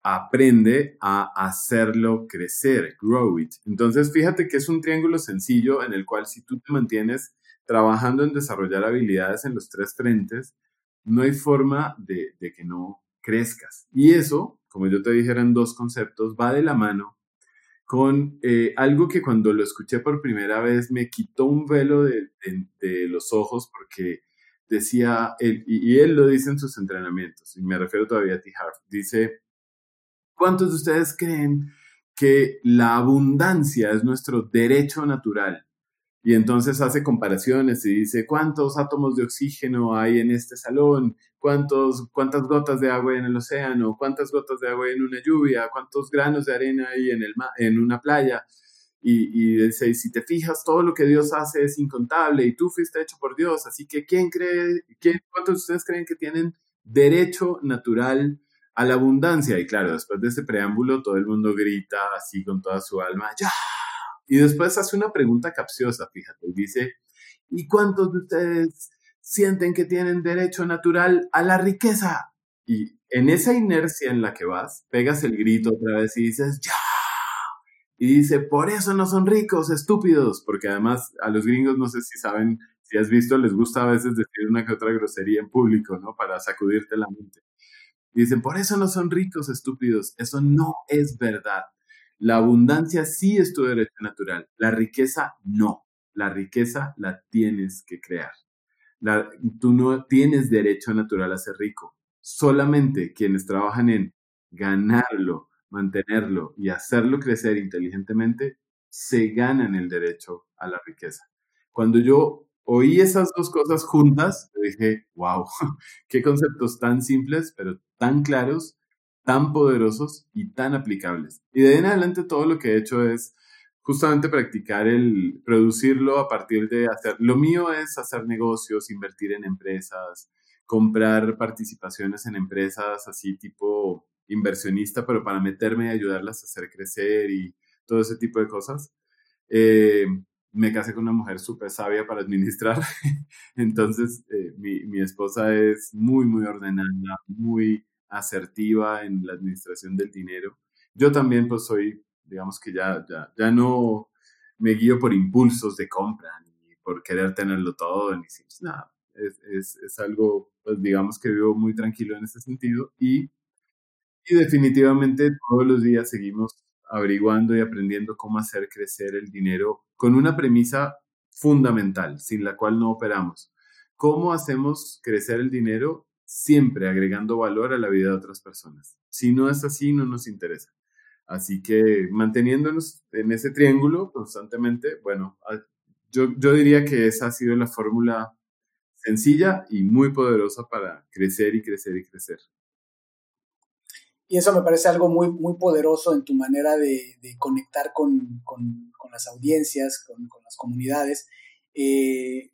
aprende a hacerlo crecer, grow it. Entonces, fíjate que es un triángulo sencillo en el cual si tú te mantienes trabajando en desarrollar habilidades en los tres frentes, no hay forma de, que no crezcas. Y eso como yo te dije, eran dos conceptos, va de la mano con eh, algo que cuando lo escuché por primera vez me quitó un velo de, los ojos porque decía, él, y, él lo dice en sus entrenamientos, y me refiero todavía a T. Harv, dice, ¿cuántos de ustedes creen que la abundancia es nuestro derecho natural? Y entonces hace comparaciones y dice, ¿cuántos átomos de oxígeno hay en este salón? ¿Cuántos, ¿Cuántas gotas de agua en el océano? ¿Cuántas gotas de agua en una lluvia? ¿Cuántos granos de arena hay en, el, en una playa? Y, y dice, si te fijas, todo lo que Dios hace es incontable y tú fuiste hecho por Dios. Así que, ¿quién cree, quién, cuántos de ustedes creen que tienen derecho natural a la abundancia? Y claro, después de ese preámbulo, todo el mundo grita así con toda su alma, ¡ya! Y después hace una pregunta capciosa, fíjate, dice, ¿y cuántos de ustedes sienten que tienen derecho natural a la riqueza? Y en esa inercia en la que vas, pegas el grito otra vez y dices, ¡ya! Y dice, por eso no son ricos, estúpidos, porque además a los gringos no sé si saben, si has visto, les gusta a veces decir una que otra grosería en público, ¿no? Para sacudirte la mente. Y dicen, por eso no son ricos, estúpidos. Eso no es verdad. La abundancia sí es tu derecho natural, la riqueza no. La riqueza la tienes que crear. tú no tienes derecho natural a ser rico. Solamente quienes trabajan en ganarlo, mantenerlo y hacerlo crecer inteligentemente, se ganan el derecho a la riqueza. Cuando yo oí esas dos cosas juntas, dije, wow, qué conceptos tan simples, pero tan claros tan poderosos y tan aplicables. Y de ahí en adelante todo lo que he hecho es justamente practicar el producirlo a partir de hacer, lo mío es hacer negocios, invertir en empresas, comprar participaciones en empresas así tipo inversionista, pero para meterme y ayudarlas a hacer crecer y todo ese tipo de cosas. Eh, me casé con una mujer súper sabia para administrar, entonces eh, mi, mi esposa es muy, muy ordenada, muy asertiva en la administración del dinero. Yo también pues soy, digamos que ya, ya, ya no me guío por impulsos de compra, ni por querer tenerlo todo, ni pues, nada. Es, es, es, algo, pues digamos que vivo muy tranquilo en ese sentido y, y definitivamente todos los días seguimos averiguando y aprendiendo cómo hacer crecer el dinero con una premisa fundamental, sin la cual no operamos. ¿Cómo hacemos crecer el dinero siempre agregando valor a la vida de otras personas. Si no es así, no nos interesa. Así que manteniéndonos en ese triángulo constantemente, bueno, ah, yo, yo diría que esa ha sido la fórmula sencilla y muy poderosa para crecer y crecer y crecer. Y eso me parece algo muy, muy poderoso en tu manera de, conectar con, con, las audiencias, con, las comunidades. Eh,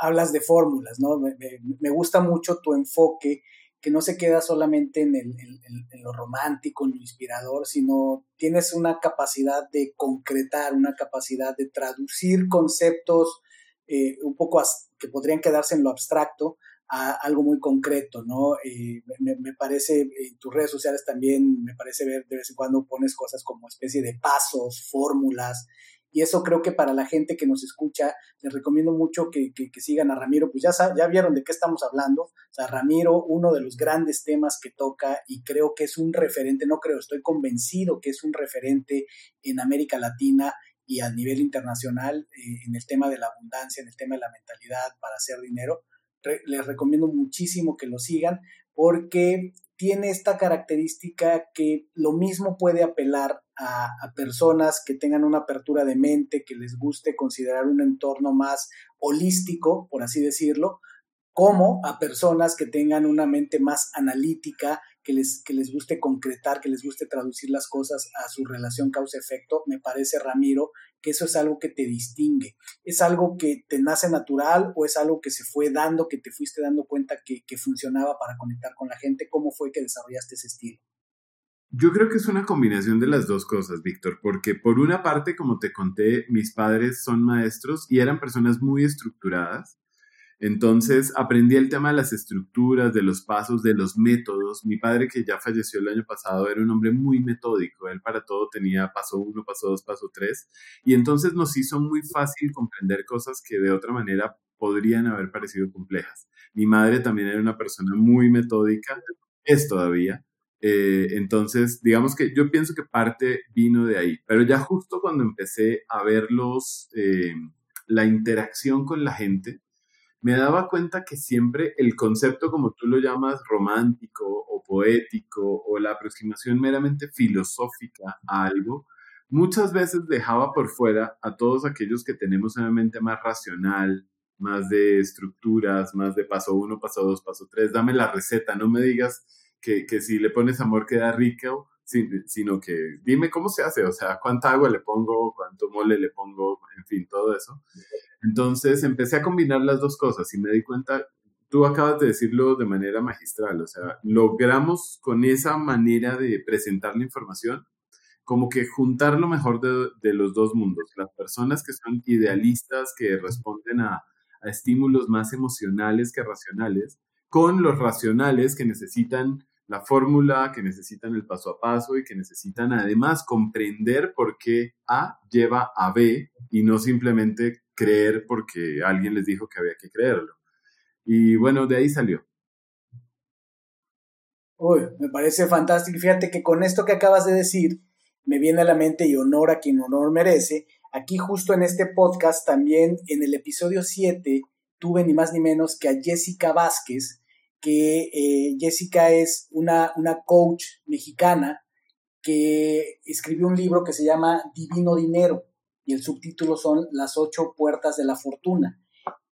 hablas de fórmulas, ¿no? Me, gusta mucho tu enfoque, que no se queda solamente en, lo romántico, en lo inspirador, sino tienes una capacidad de concretar, una capacidad de traducir conceptos eh, un poco que podrían quedarse en lo abstracto a algo muy concreto, ¿no? Eh, me, me, parece, en tus redes sociales también me parece ver de vez en cuando pones cosas como especie de pasos, fórmulas, y eso creo que para la gente que nos escucha, les recomiendo mucho que, sigan a Ramiro, pues ya, ya vieron de qué estamos hablando. O sea, Ramiro, uno de los grandes temas que toca y creo que es un referente, no creo, estoy convencido que es un referente en América Latina y a nivel internacional eh, en el tema de la abundancia, en el tema de la mentalidad para hacer dinero. les recomiendo muchísimo que lo sigan porque tiene esta característica que lo mismo puede apelar a, personas que tengan una apertura de mente, que les guste considerar un entorno más holístico, por así decirlo, como a personas que tengan una mente más analítica, que les, guste concretar, que les guste traducir las cosas a su relación causa-efecto, me parece, Ramiro, que eso es algo que te distingue. ¿Es algo que te nace natural o es algo que se fue dando, que te fuiste dando cuenta que funcionaba para conectar con la gente? ¿Cómo fue que desarrollaste ese estilo? Yo creo que es una combinación de las dos cosas, Víctor, porque por una parte, como te conté, mis padres son maestros y eran personas muy estructuradas entonces aprendí el tema de las estructuras, de los pasos, de los métodos. Mi padre, que ya falleció el año pasado, era un hombre muy metódico. Él para todo tenía paso uno, paso dos, paso tres. Y entonces nos hizo muy fácil comprender cosas que de otra manera podrían haber parecido complejas. Mi madre también era una persona muy metódica, es todavía, Eh, entonces, digamos que yo pienso que parte vino de ahí, pero ya justo cuando empecé a ver los, eh, la interacción con la gente, me daba cuenta que siempre el concepto, como tú lo llamas, romántico o poético o la aproximación meramente filosófica a algo, muchas veces dejaba por fuera a todos aquellos que tenemos una mente más racional, más de estructuras, más de paso uno, paso dos, paso tres. Dame la receta, no me digas que, que si le pones amor queda rico, sino que dime cómo se hace, o sea, cuánta agua le pongo, cuánto mole le pongo, en fin, todo eso. Entonces empecé a combinar las dos cosas y me di cuenta, tú acabas de decirlo de manera magistral, o sea, logramos con esa manera de presentar la información como que juntar lo mejor de, de los dos mundos, las personas que son idealistas, que responden a, a estímulos más emocionales que racionales, con los racionales que necesitan la fórmula, que necesitan el paso a paso y que necesitan además comprender por qué A lleva a B y no simplemente creer porque alguien les dijo que había que creerlo. Y bueno, de ahí salió. Me parece fantástico. Fíjate que con esto que acabas de decir, me viene a la mente y honor a quien honor merece. Aquí justo en este podcast, también en el episodio 7, tuve ni más ni menos que a Jessica Vázquez, que eh, Jessica es una, una coach mexicana que escribió un libro que se llama Divino Dinero y el subtítulo son Las ocho puertas de la fortuna.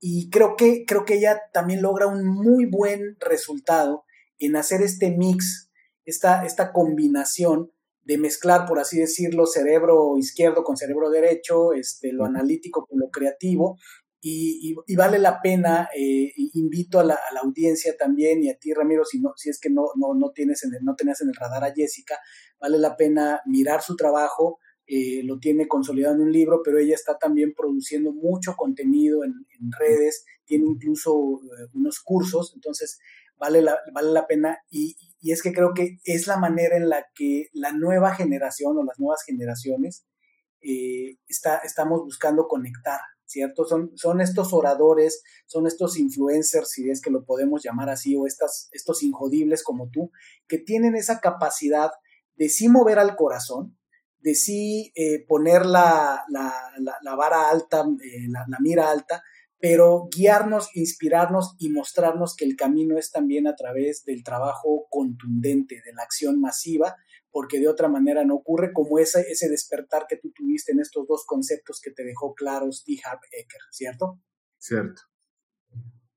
Y creo que, creo que ella también logra un muy buen resultado en hacer este mix, esta, esta combinación de mezclar, por así decirlo, cerebro izquierdo con cerebro derecho, este, lo analítico con lo creativo, y, vale la pena, eh, invito a la, audiencia también y a ti, Ramiro, si, no, si es que no, no, no, tienes en el, no tenías en el radar a Jessica, vale la pena mirar su trabajo, eh, lo tiene consolidado en un libro, pero ella está también produciendo mucho contenido en, redes, tiene incluso eh, unos cursos, entonces vale la, vale la pena y, y, es que creo que es la manera en la que la nueva generación o las nuevas generaciones está, estamos buscando conectar ¿cierto? Son, son estos oradores, son estos influencers, si es que lo podemos llamar así, o estas, estos injodibles como tú, que tienen esa capacidad de sí mover al corazón, de sí eh, poner la, la, vara alta, eh, la, mira alta, pero guiarnos, inspirarnos y mostrarnos que el camino es también a través del trabajo contundente, de la acción masiva porque de otra manera no ocurre, como ese, ese despertar que tú tuviste en estos dos conceptos que te dejó claros T. Harp Ecker, ¿cierto? Cierto.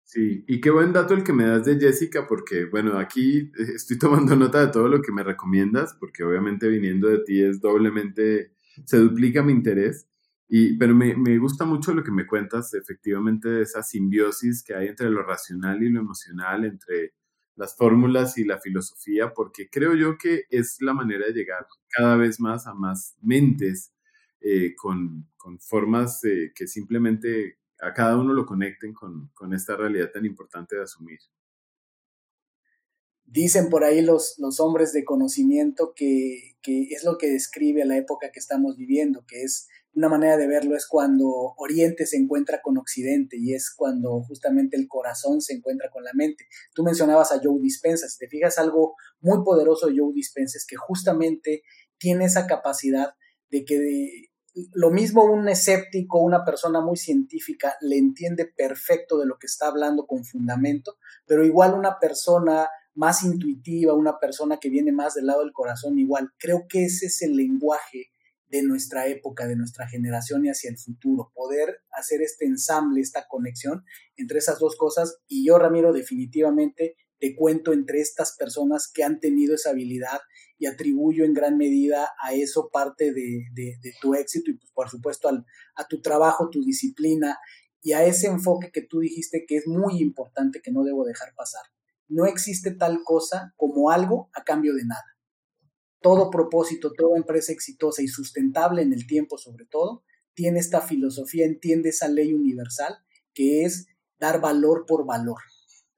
Sí, y qué buen dato el que me das de Jessica, porque bueno, aquí estoy tomando nota de todo lo que me recomiendas, porque obviamente viniendo de ti es doblemente, se duplica mi interés, y, pero me, me gusta mucho lo que me cuentas, efectivamente, de esa simbiosis que hay entre lo racional y lo emocional, entre las fórmulas y la filosofía, porque creo yo que es la manera de llegar cada vez más a más mentes eh, con, formas eh, que simplemente a cada uno lo conecten con, esta realidad tan importante de asumir. Dicen por ahí los, los hombres de conocimiento que, que es lo que describe la época que estamos viviendo, que es una manera de verlo es cuando Oriente se encuentra con Occidente y es cuando justamente el corazón se encuentra con la mente. Tú mencionabas a Joe Dispenza, si te fijas algo muy poderoso de Joe Dispenza es que justamente tiene esa capacidad de que lo mismo un escéptico, una persona muy científica le entiende perfecto de lo que está hablando con fundamento, pero igual una persona más intuitiva, una persona que viene más del lado del corazón, igual. Creo que ese es el lenguaje de nuestra época, de nuestra generación y hacia el futuro, poder hacer este ensamble, esta conexión entre esas dos cosas. Y yo, Ramiro, definitivamente te cuento entre estas personas que han tenido esa habilidad y atribuyo en gran medida a eso parte de, tu éxito y pues, por supuesto a tu trabajo, tu disciplina y a ese enfoque que tú dijiste que es muy importante que no debo dejar pasar. No existe tal cosa como algo a cambio de nada todo propósito, toda empresa exitosa y sustentable en el tiempo sobre todo, tiene esta filosofía, entiende esa ley universal que es dar valor por valor.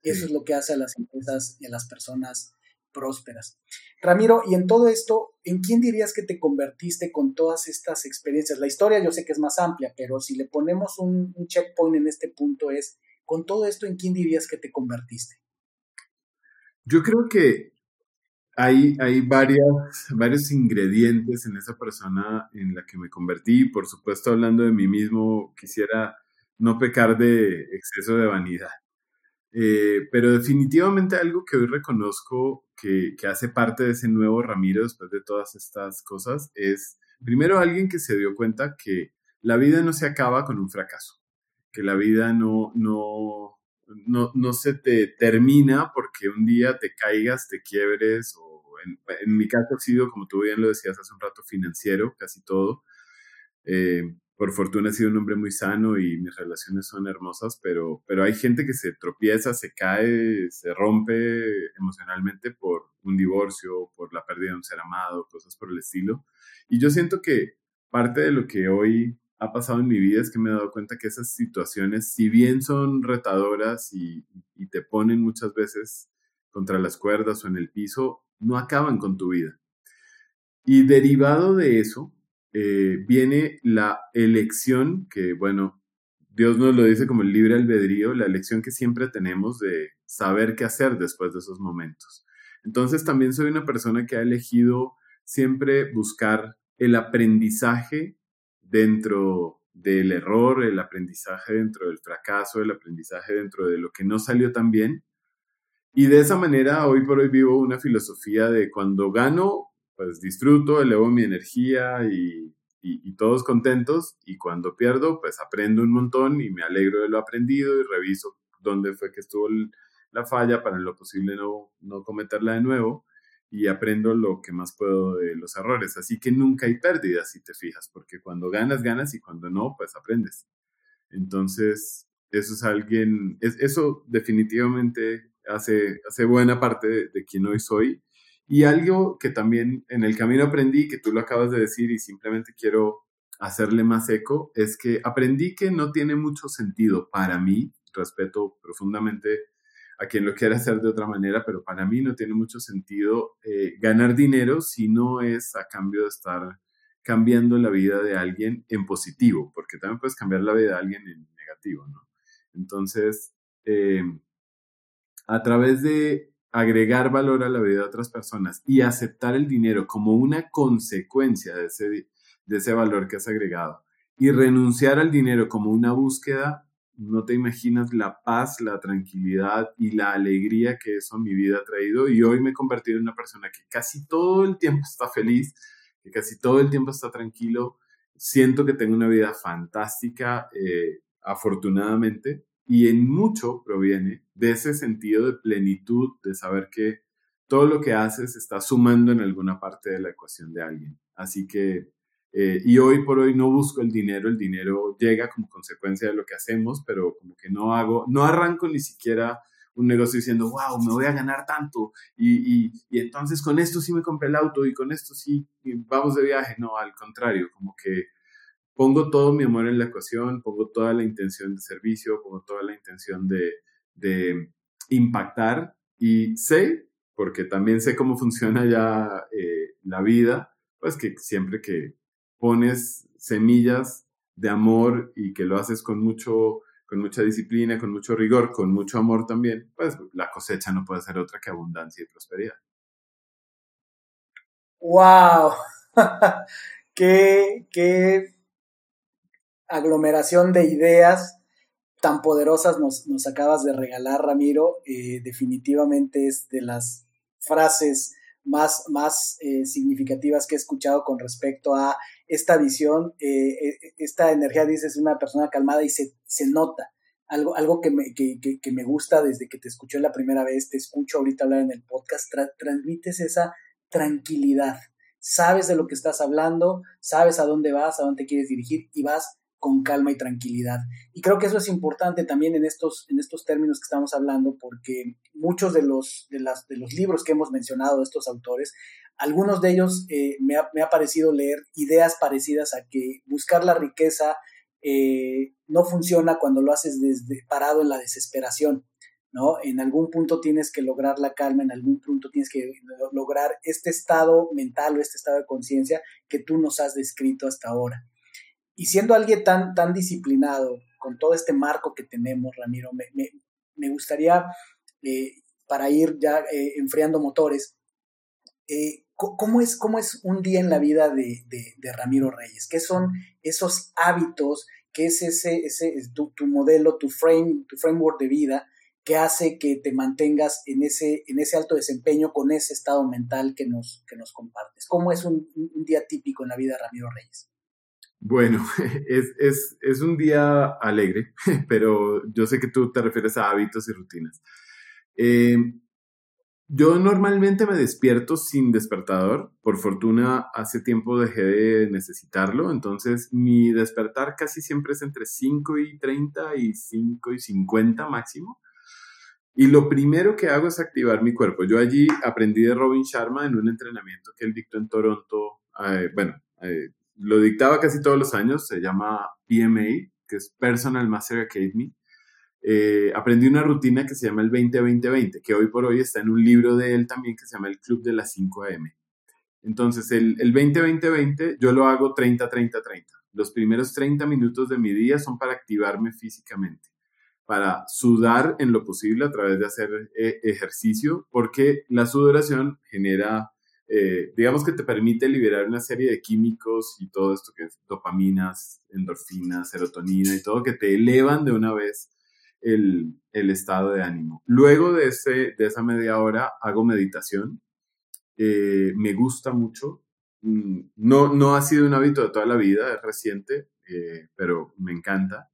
Eso es lo que hace a las empresas y a las personas prósperas. Ramiro, y en todo esto, ¿en quién dirías que te convertiste con todas estas experiencias? La historia yo sé que es más amplia, pero si le ponemos un, un checkpoint en este punto es, con todo esto, ¿en quién dirías que te convertiste? Yo creo que hay, hay varias, varios ingredientes en esa persona en la que me convertí. Por supuesto, hablando de mí mismo, quisiera no pecar de exceso de vanidad. Eh, pero definitivamente algo que hoy reconozco que, que, hace parte de ese nuevo Ramiro después de todas estas cosas es, primero, alguien que se dio cuenta que la vida no se acaba con un fracaso, que la vida no, no, no, no se te termina porque un día te caigas, te quiebres, o en, mi caso ha sido, como tú bien lo decías hace un rato, financiero, casi todo. Eh, por fortuna he sido un hombre muy sano y mis relaciones son hermosas, pero, pero hay gente que se tropieza, se cae, se rompe emocionalmente por un divorcio, por la pérdida de un ser amado, cosas por el estilo. Y yo siento que parte de lo que hoy ha pasado en mi vida es que me he dado cuenta que esas situaciones, si bien son retadoras y, te ponen muchas veces contra las cuerdas o en el piso, no acaban con tu vida. Y derivado de eso, eh, viene la elección, que bueno, Dios nos lo dice como el libre albedrío, la elección que siempre tenemos de saber qué hacer después de esos momentos. Entonces también soy una persona que ha elegido siempre buscar el aprendizaje dentro del error, el aprendizaje dentro del fracaso, el aprendizaje dentro de lo que no salió tan bien. Y de esa manera, hoy por hoy vivo una filosofía de cuando gano, pues disfruto, elevo mi energía y, todos contentos. Y cuando pierdo, pues aprendo un montón y me alegro de lo aprendido y reviso dónde fue que estuvo la falla para en lo posible no, no cometerla de nuevo y aprendo lo que más puedo de los errores. Así que nunca hay pérdidas si te fijas, porque cuando ganas, ganas y cuando no, pues aprendes. Entonces, eso es alguien, es, eso definitivamente hace, hace buena parte de, de quien hoy soy. Y algo que también en el camino aprendí, que tú lo acabas de decir y simplemente quiero hacerle más eco, es que aprendí que no tiene mucho sentido para mí, respeto profundamente a quien lo quiera hacer de otra manera, pero para mí no tiene mucho sentido eh, ganar dinero si no es a cambio de estar cambiando la vida de alguien en positivo, porque también puedes cambiar la vida de alguien en negativo. Entonces, eh, a través de agregar valor a la vida de otras personas y aceptar el dinero como una consecuencia de ese, de ese valor que has agregado y renunciar al dinero como una búsqueda, no te imaginas la paz, la tranquilidad y la alegría que eso a mi vida ha traído. Y hoy me he convertido en una persona que casi todo el tiempo está feliz, que casi todo el tiempo está tranquilo. Siento que tengo una vida fantástica, eh, afortunadamente, y en mucho proviene de ese sentido de plenitud, de saber que todo lo que haces está sumando en alguna parte de la ecuación de alguien. Así que eh, y hoy por hoy no busco el dinero, el dinero llega como consecuencia de lo que hacemos, pero como que no hago, no arranco ni siquiera un negocio diciendo, wow, me voy a ganar tanto y, y, entonces con esto sí me compré el auto y con esto sí vamos de viaje. No, al contrario, como que pongo todo mi amor en la ecuación, pongo toda la intención de servicio, pongo toda la intención de, de impactar y sé, porque también sé cómo funciona ya eh, la vida, pues que siempre que pones semillas de amor y que lo haces con mucho con mucha disciplina, con mucho rigor, con mucho amor también, pues la cosecha no puede ser otra que abundancia y prosperidad. ¡Wow! qué, qué aglomeración de ideas tan poderosas nos, nos acabas de regalar, Ramiro. Eh, definitivamente es de las frases más, más eh, significativas que he escuchado con respecto a esta visión. Eh, eh, esta energía, dices, es una persona calmada y se, se nota. Algo, algo que, me, que, que, me gusta desde que te escuché la primera vez, te escucho ahorita hablar en el podcast, transmites esa tranquilidad. Sabes de lo que estás hablando, sabes a dónde vas, a dónde quieres dirigir y vas con calma y tranquilidad. Y creo que eso es importante también en estos, en estos términos que estamos hablando, porque muchos de los, de, las, de los libros que hemos mencionado de estos autores, algunos de ellos eh, me, ha, me, ha, parecido leer ideas parecidas a que buscar la riqueza eh, no funciona cuando lo haces desde, parado en la desesperación. ¿no? En algún punto tienes que lograr la calma, en algún punto tienes que lograr este estado mental o este estado de conciencia que tú nos has descrito hasta ahora. Y siendo alguien tan, tan disciplinado, con todo este marco que tenemos, Ramiro, me, me, gustaría, eh, para ir ya eh, enfriando motores, Eh, ¿cómo, es, ¿Cómo es un día en la vida de, Ramiro Reyes? ¿Qué son esos hábitos? ¿Qué es ese, ese tu, modelo, tu, frame, tu framework de vida que hace que te mantengas en ese, en ese alto desempeño con ese estado mental que nos, que nos compartes? ¿Cómo es un, día típico en la vida de Ramiro Reyes? Bueno, es, un día alegre, pero yo sé que tú te refieres a hábitos y rutinas. Eh, yo normalmente me despierto sin despertador. Por fortuna, hace tiempo dejé de necesitarlo. Entonces, mi despertar casi siempre es entre 5 y 30 y 5 y 50 máximo. Y lo primero que hago es activar mi cuerpo. Yo allí aprendí de Robin Sharma en un entrenamiento que él dictó en Toronto. Eh, bueno, eh, lo dictaba casi todos los años. Se llama PMA, que es Personal Master Academy. Eh, aprendí una rutina que se llama el 20-20-20, que hoy por hoy está en un libro de él también que se llama el Club de las 5 AM. Entonces, el, el 20-20-20 yo lo hago 30-30-30. Los primeros 30 minutos de mi día son para activarme físicamente para sudar en lo posible a través de hacer eh, ejercicio, porque la sudoración genera, eh, digamos que te permite liberar una serie de químicos y todo esto que es dopaminas, endorfinas, serotonina y todo, que te elevan de una vez el, estado de ánimo. Luego de, ese, de esa media hora hago meditación. Eh, me gusta mucho. Mm, no, no ha sido un hábito de toda la vida, es reciente, pero me encanta.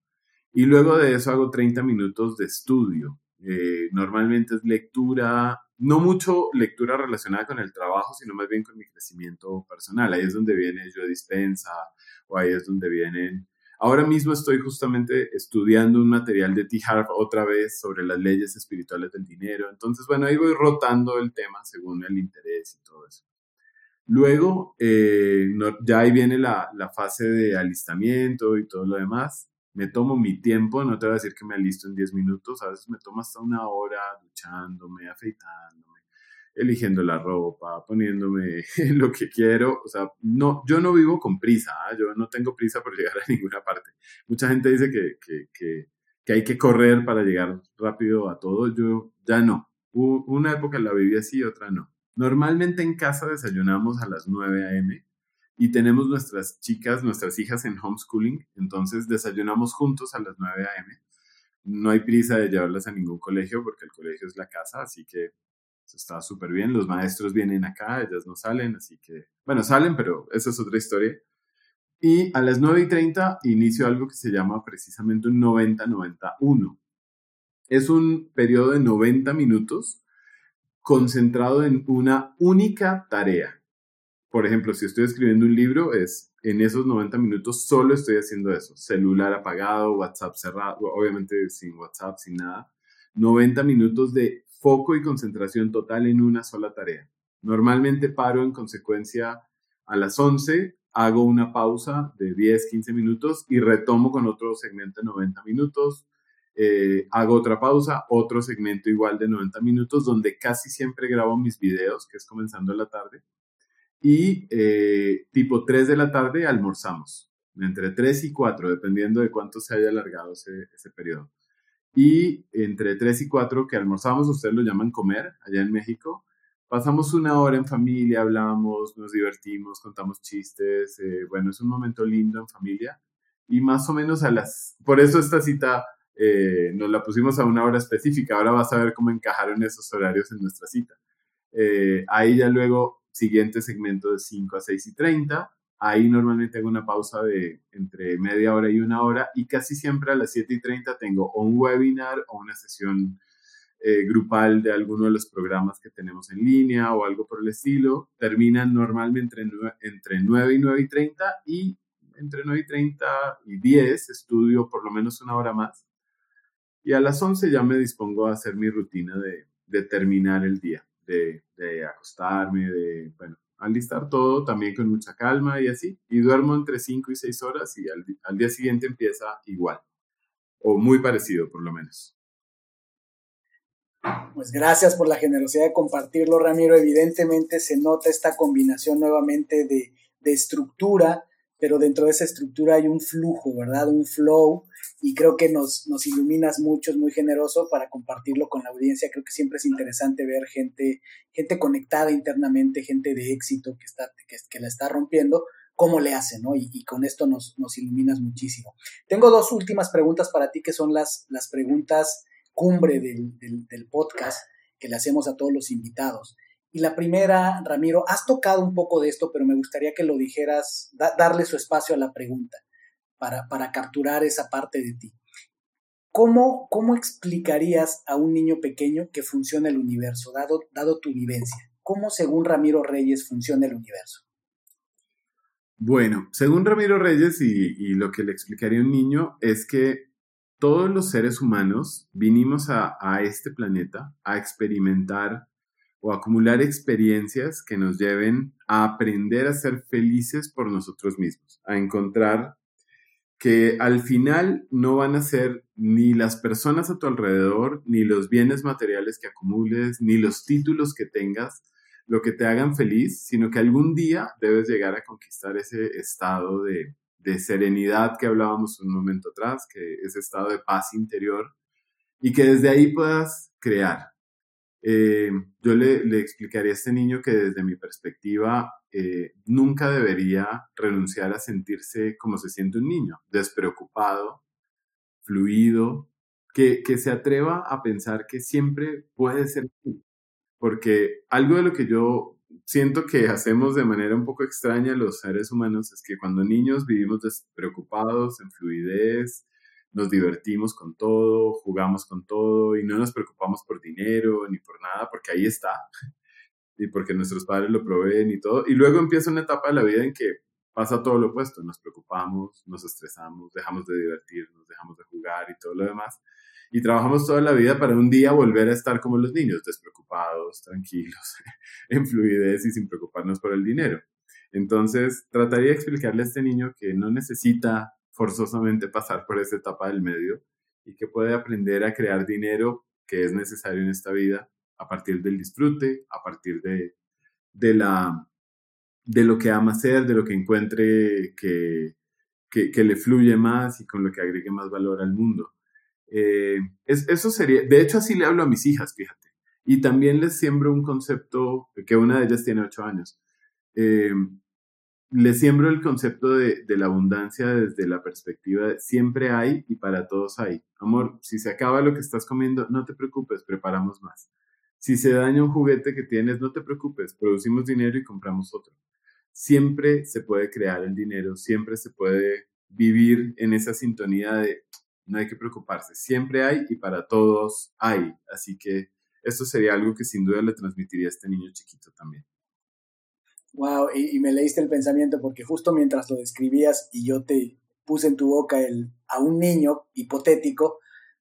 Y luego de eso hago 30 minutos de estudio. Eh, normalmente es lectura, no mucho lectura relacionada con el trabajo, sino más bien con mi crecimiento personal. Ahí es donde viene yo dispensa o ahí es donde vienen... Ahora mismo estoy justamente estudiando un material de T. Otra vez sobre las leyes espirituales del dinero. Entonces, bueno, ahí voy rotando el tema según el interés y todo eso. Luego, eh, ya ahí viene la fase de alistamiento y todo lo demás me tomo mi tiempo, no te voy a decir que me alisto en 10 minutos, a veces me tomo hasta una hora duchándome, afeitándome, eligiendo la ropa, poniéndome lo que quiero, o sea, no, yo no vivo con prisa, ¿ah? yo no tengo prisa por llegar a ninguna parte. Mucha gente dice que, que, que, que hay que correr para llegar rápido a todo, yo ya no. Una época la viví así, otra no. Normalmente en casa desayunamos a las 9 a.m y tenemos nuestras chicas, nuestras hijas en homeschooling, entonces desayunamos juntos a las 9 a.m. No hay prisa de llevarlas a ningún colegio porque el colegio es la casa, así que está súper bien. Los maestros vienen acá, ellas no salen, así que, bueno, salen, pero esa es otra historia. Y a las 9 y 30 inicio algo que se llama precisamente un 90-91. Es un periodo de 90 minutos concentrado en una única tarea por ejemplo, si estoy escribiendo un libro, es en esos 90 minutos solo estoy haciendo eso. Celular apagado, WhatsApp cerrado, obviamente sin WhatsApp, sin nada. 90 minutos de foco y concentración total en una sola tarea. Normalmente paro en consecuencia a las 11, hago una pausa de 10, 15 minutos y retomo con otro segmento de 90 minutos. Eh, hago otra pausa, otro segmento igual de 90 minutos, donde casi siempre grabo mis videos, que es comenzando la tarde y eh, tipo 3 de la tarde almorzamos, entre 3 y 4, dependiendo de cuánto se haya alargado ese, ese periodo. Y entre 3 y 4 que almorzamos, ustedes lo llaman comer allá en México, pasamos una hora en familia, hablamos, nos divertimos, contamos chistes, eh, bueno, es un momento lindo en familia. Y más o menos a las, por eso esta cita eh, nos la pusimos a una hora específica, ahora vas a ver cómo encajaron esos horarios en nuestra cita. ahí ya luego siguiente segmento de 5 a 6 y 30. Ahí normalmente tengo una pausa de entre media hora y una hora y casi siempre a las 7 y 30 tengo un webinar o una sesión eh, grupal de alguno de los programas que tenemos en línea o algo por el estilo. Terminan normalmente entre 9, entre 9 y 9 y 30 y entre 9 y 30 y 10 estudio por lo menos una hora más. Y a las 11 ya me dispongo a hacer mi rutina de, de terminar el día de, acostarme, de, bueno, alistar todo también con mucha calma y así. Y duermo entre 5 y 6 horas y al, día siguiente empieza igual, o muy parecido por lo menos. Pues gracias por la generosidad de compartirlo, Ramiro. Evidentemente se nota esta combinación nuevamente de, de estructura, pero dentro de esa estructura hay un flujo, ¿verdad? Un flow y creo que nos, iluminas mucho, es muy generoso para compartirlo con la audiencia. Creo que siempre es interesante ver gente, gente conectada internamente, gente de éxito que, está, que, la está rompiendo, cómo le hace, ¿no? Y, con esto nos, iluminas muchísimo. Tengo dos últimas preguntas para ti que son las, las preguntas cumbre del, del podcast que le hacemos a todos los invitados. Y la primera, Ramiro, has tocado un poco de esto, pero me gustaría que lo dijeras, darle su espacio a la pregunta para, para capturar esa parte de ti. ¿Cómo, ¿Cómo, explicarías a un niño pequeño que funciona el universo, dado, dado tu vivencia? ¿Cómo, según Ramiro Reyes, funciona el universo? Bueno, según Ramiro Reyes, y, lo que le explicaría a un niño es que todos los seres humanos vinimos a, a este planeta a experimentar o acumular experiencias que nos lleven a aprender a ser felices por nosotros mismos, a encontrar que al final no van a ser ni las personas a tu alrededor, ni los bienes materiales que acumules, ni los títulos que tengas, lo que te hagan feliz, sino que algún día debes llegar a conquistar ese estado de, serenidad que hablábamos un momento atrás, que ese estado de paz interior, y que desde ahí puedas crear, eh, yo le, le, explicaría a este niño que desde mi perspectiva eh, nunca debería renunciar a sentirse como se siente un niño, despreocupado, fluido, que, que se atreva a pensar que siempre puede ser Porque algo de lo que yo siento que hacemos de manera un poco extraña los seres humanos es que cuando niños vivimos despreocupados, en fluidez, nos divertimos con todo, jugamos con todo y no nos preocupamos por dinero ni por nada, porque ahí está, y porque nuestros padres lo proveen y todo. Y luego empieza una etapa de la vida en que pasa todo lo opuesto, nos preocupamos, nos estresamos, dejamos de divertirnos, dejamos de jugar y todo lo demás. Y trabajamos toda la vida para un día volver a estar como los niños, despreocupados, tranquilos, en fluidez y sin preocuparnos por el dinero. Entonces, trataría de explicarle a este niño que no necesita forzosamente pasar por esa etapa del medio y que puede aprender a crear dinero que es necesario en esta vida a partir del disfrute, a partir de, de, la, de lo que ama hacer, de lo que encuentre que, que, le fluye más y con lo que agregue más valor al mundo. Eh, es, eso sería, de hecho así le hablo a mis hijas, fíjate. Y también les siembro un concepto, que una de ellas tiene ocho años. Eh, le siembro el concepto de, la abundancia desde la perspectiva de siempre hay y para todos hay. Amor, si se acaba lo que estás comiendo, no te preocupes, preparamos más. Si se daña un juguete que tienes, no te preocupes, producimos dinero y compramos otro. Siempre se puede crear el dinero, siempre se puede vivir en esa sintonía de no hay que preocuparse, siempre hay y para todos hay. Así que esto sería algo que sin duda le transmitiría a este niño chiquito también. Wow, y, me leíste el pensamiento porque justo mientras lo describías y yo te puse en tu boca el, a un niño hipotético,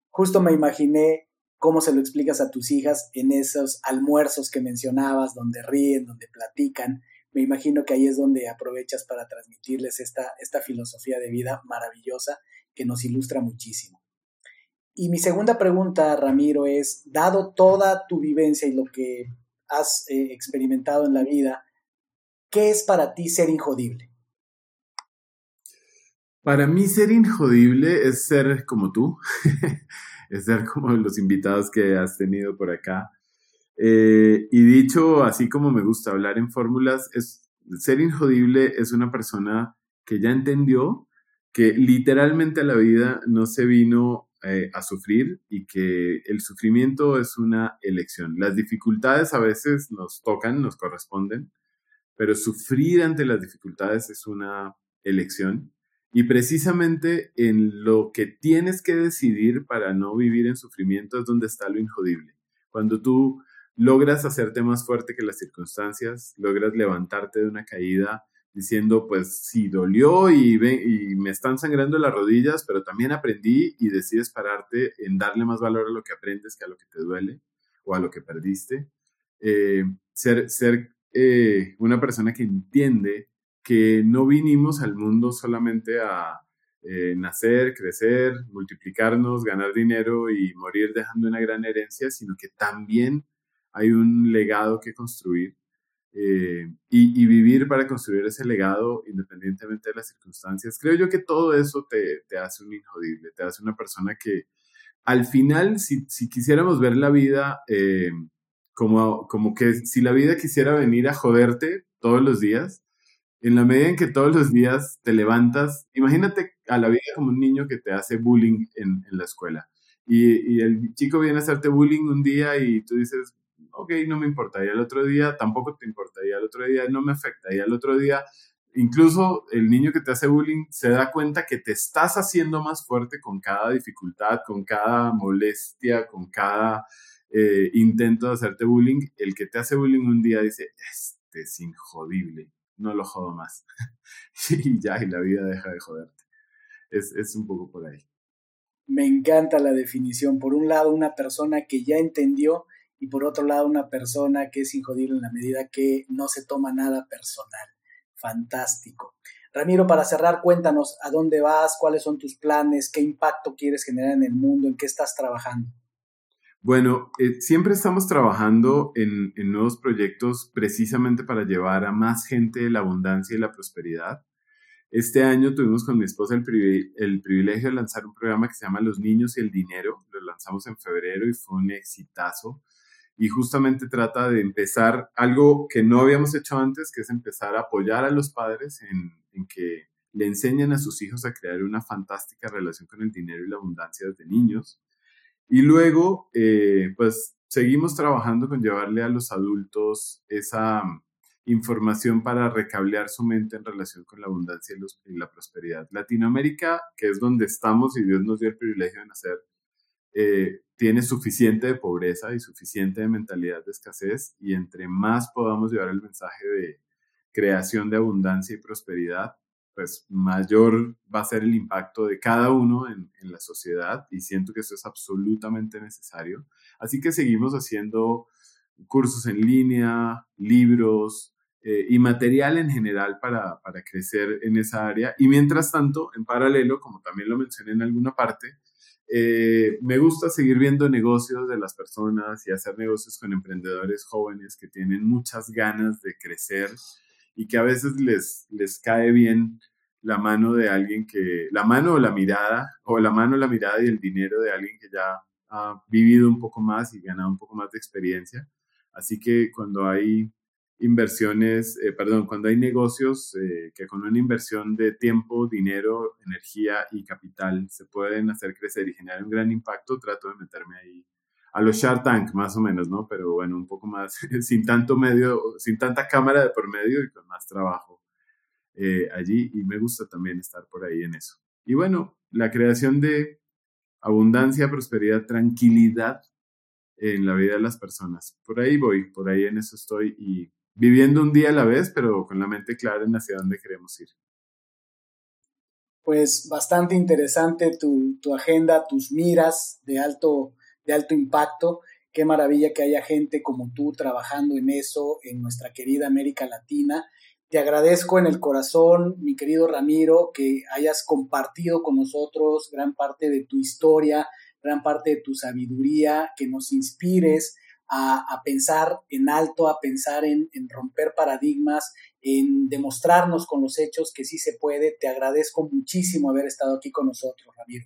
justo me imaginé cómo se lo explicas a tus hijas en esos almuerzos que mencionabas, donde ríen, donde platican. Me imagino que ahí es donde aprovechas para transmitirles esta, esta filosofía de vida maravillosa que nos ilustra muchísimo. Y mi segunda pregunta, Ramiro, es, dado toda tu vivencia y lo que has eh, experimentado en la vida, ¿Qué es para ti ser injodible? Para mí ser injodible es ser como tú, es ser como los invitados que has tenido por acá. Eh, y dicho así como me gusta hablar en fórmulas, es, ser injodible es una persona que ya entendió que literalmente la vida no se vino eh, a sufrir y que el sufrimiento es una elección. Las dificultades a veces nos tocan, nos corresponden, pero sufrir ante las dificultades es una elección. Y precisamente en lo que tienes que decidir para no vivir en sufrimiento es donde está lo injodible. Cuando tú logras hacerte más fuerte que las circunstancias, logras levantarte de una caída diciendo, pues sí, dolió y, me están sangrando las rodillas, pero también aprendí y decides pararte en darle más valor a lo que aprendes que a lo que te duele o a lo que perdiste. Eh, ser, ser eh, una persona que entiende que no vinimos al mundo solamente a eh, nacer, crecer, multiplicarnos, ganar dinero y morir dejando una gran herencia, sino que también hay un legado que construir. eh, y, vivir para construir ese legado independientemente de las circunstancias. Creo yo que todo eso te, hace un injodible, te hace una persona que al final, si, si quisiéramos ver la vida eh, como, como que si la vida quisiera venir a joderte todos los días, en la medida en que todos los días te levantas, imagínate a la vida como un niño que te hace bullying en, en la escuela. Y, y, el chico viene a hacerte bullying un día y tú dices, ok, no me importa. Y al otro día tampoco te importa. Y al otro día no me afecta. Y al otro día, incluso el niño que te hace bullying se da cuenta que te estás haciendo más fuerte con cada dificultad, con cada molestia, con cada eh, intento de hacerte bullying. El que te hace bullying un día dice, este es injodible, no lo jodo más. y ya, y la vida deja de joderte. Es, es un poco por ahí. Me encanta la definición. Por un lado, una persona que ya entendió y por otro lado una persona que es injodible en la medida que no se toma nada personal. Fantástico. Ramiro, para cerrar, cuéntanos a dónde vas, cuáles son tus planes, qué impacto quieres generar en el mundo, en qué estás trabajando. Bueno, eh, siempre estamos trabajando en, en, nuevos proyectos precisamente para llevar a más gente la abundancia y la prosperidad. Este año tuvimos con mi esposa el, privilegio de lanzar un programa que se llama Los Niños y el Dinero. Lo lanzamos en febrero y fue un exitazo y justamente trata de empezar algo que no habíamos hecho antes, que es empezar a apoyar a los padres en, que le enseñen a sus hijos a crear una fantástica relación con el dinero y la abundancia desde niños. Y luego, eh, pues seguimos trabajando con llevarle a los adultos esa información para recablear su mente en relación con la abundancia y, y la prosperidad. Latinoamérica, que es donde estamos y Dios nos dio el privilegio de nacer, eh, tiene suficiente de pobreza y suficiente de mentalidad de escasez y entre más podamos llevar el mensaje de creación de abundancia y prosperidad, pues mayor va a ser el impacto de cada uno en, la sociedad y siento que eso es absolutamente necesario. Así que seguimos haciendo cursos en línea, libros eh, y material en general para, para crecer en esa área. Y mientras tanto, en paralelo, como también lo mencioné en alguna parte, eh, me gusta seguir viendo negocios de las personas y hacer negocios con emprendedores jóvenes que tienen muchas ganas de crecer y que a veces les, les cae bien la mano de alguien que, la mano o la mirada, o la mano, la mirada y el dinero de alguien que ya ha vivido un poco más y ganado un poco más de experiencia. Así que cuando hay inversiones, eh, perdón, cuando hay negocios eh, que con una inversión de tiempo, dinero, energía y capital se pueden hacer crecer y generar un gran impacto, trato de meterme ahí a los Shark Tank, más o menos, ¿no? Pero bueno, un poco más, sin tanto medio, sin tanta cámara de por medio y con más trabajo eh, allí. Y me gusta también estar por ahí en eso. Y bueno, la creación de abundancia, prosperidad, tranquilidad en la vida de las personas. Por ahí voy, por ahí en eso estoy y viviendo un día a la vez, pero con la mente clara en hacia dónde queremos ir. Pues bastante interesante tu, tu agenda, tus miras de alto, de alto impacto. Qué maravilla que haya gente como tú trabajando en eso en nuestra querida América Latina. Te agradezco en el corazón, mi querido Ramiro, que hayas compartido con nosotros gran parte de tu historia, gran parte de tu sabiduría, que nos inspires a, pensar en alto, a pensar en, romper paradigmas, en demostrarnos con los hechos que sí se puede. Te agradezco muchísimo haber estado aquí con nosotros, Ramiro.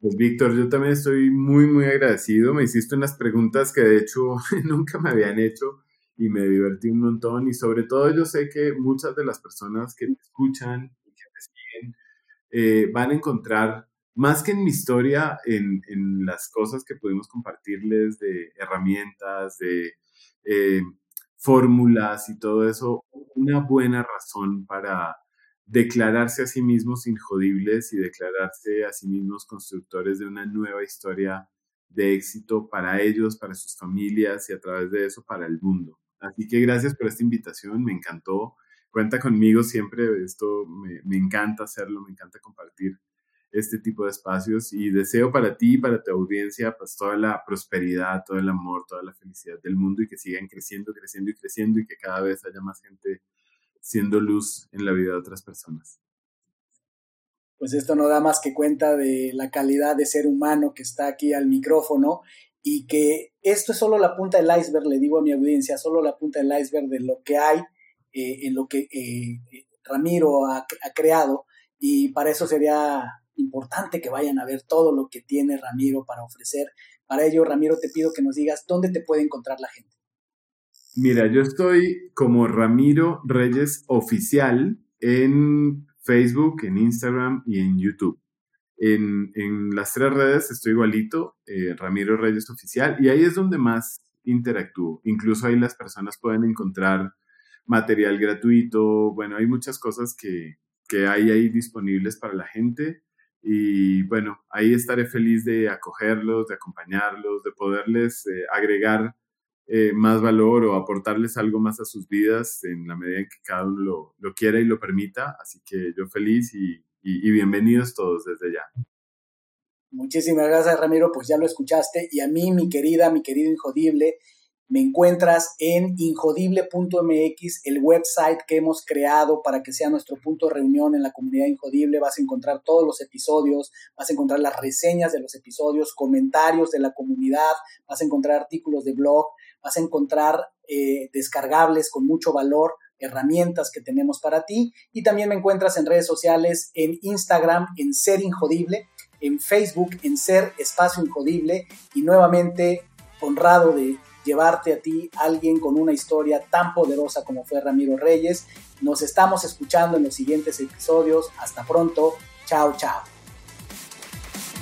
Pues Víctor, yo también estoy muy, muy agradecido. Me hiciste unas preguntas que de hecho nunca me habían hecho y me divertí un montón. Y sobre todo yo sé que muchas de las personas que me escuchan y que me siguen eh, van a encontrar más que en mi historia, en, en las cosas que pudimos compartirles de herramientas, de eh, fórmulas y todo eso, una buena razón para declararse a sí mismos injodibles y declararse a sí mismos constructores de una nueva historia de éxito para ellos, para sus familias y a través de eso para el mundo. Así que gracias por esta invitación, me encantó. Cuenta conmigo siempre, esto me, me encanta hacerlo, me encanta compartir este tipo de espacios y deseo para ti y para tu audiencia pues toda la prosperidad, todo el amor, toda la felicidad del mundo y que sigan creciendo, creciendo y creciendo y que cada vez haya más gente siendo luz en la vida de otras personas. Pues esto no da más que cuenta de la calidad de ser humano que está aquí al micrófono y que esto es solo la punta del iceberg, le digo a mi audiencia, solo la punta del iceberg de lo que hay, eh, en lo que eh, Ramiro ha, creado y para eso sería importante que vayan a ver todo lo que tiene Ramiro para ofrecer. Para ello, Ramiro, te pido que nos digas dónde te puede encontrar la gente. Mira, yo estoy como Ramiro Reyes Oficial en Facebook, en Instagram y en YouTube. En, las tres redes estoy igualito, eh, Ramiro Reyes Oficial, y ahí es donde más interactúo. Incluso ahí las personas pueden encontrar material gratuito, bueno, hay muchas cosas que, hay ahí disponibles para la gente. Y bueno, ahí estaré feliz de acogerlos, de acompañarlos, de poderles eh, agregar eh, más valor o aportarles algo más a sus vidas en la medida en que cada uno lo, quiera y lo permita. Así que yo feliz y, y, bienvenidos todos desde ya. Muchísimas gracias, Ramiro. Pues ya lo escuchaste. Y a mí, mi querida, mi querido Injodible, me encuentras en injodible.mx, el website que hemos creado para que sea nuestro punto de reunión en la comunidad Injodible. Vas a encontrar todos los episodios, vas a encontrar las reseñas de los episodios, comentarios de la comunidad, vas a encontrar artículos de blog, vas a encontrar eh, descargables con mucho valor, herramientas que tenemos para ti. Y también me encuentras en redes sociales, en Instagram, en Ser Injodible, en Facebook, en Ser Espacio Injodible. Y nuevamente, honrado de llevarte a ti alguien con una historia tan poderosa como fue Ramiro Reyes. Nos estamos escuchando en los siguientes episodios. Hasta pronto. Chao, chao.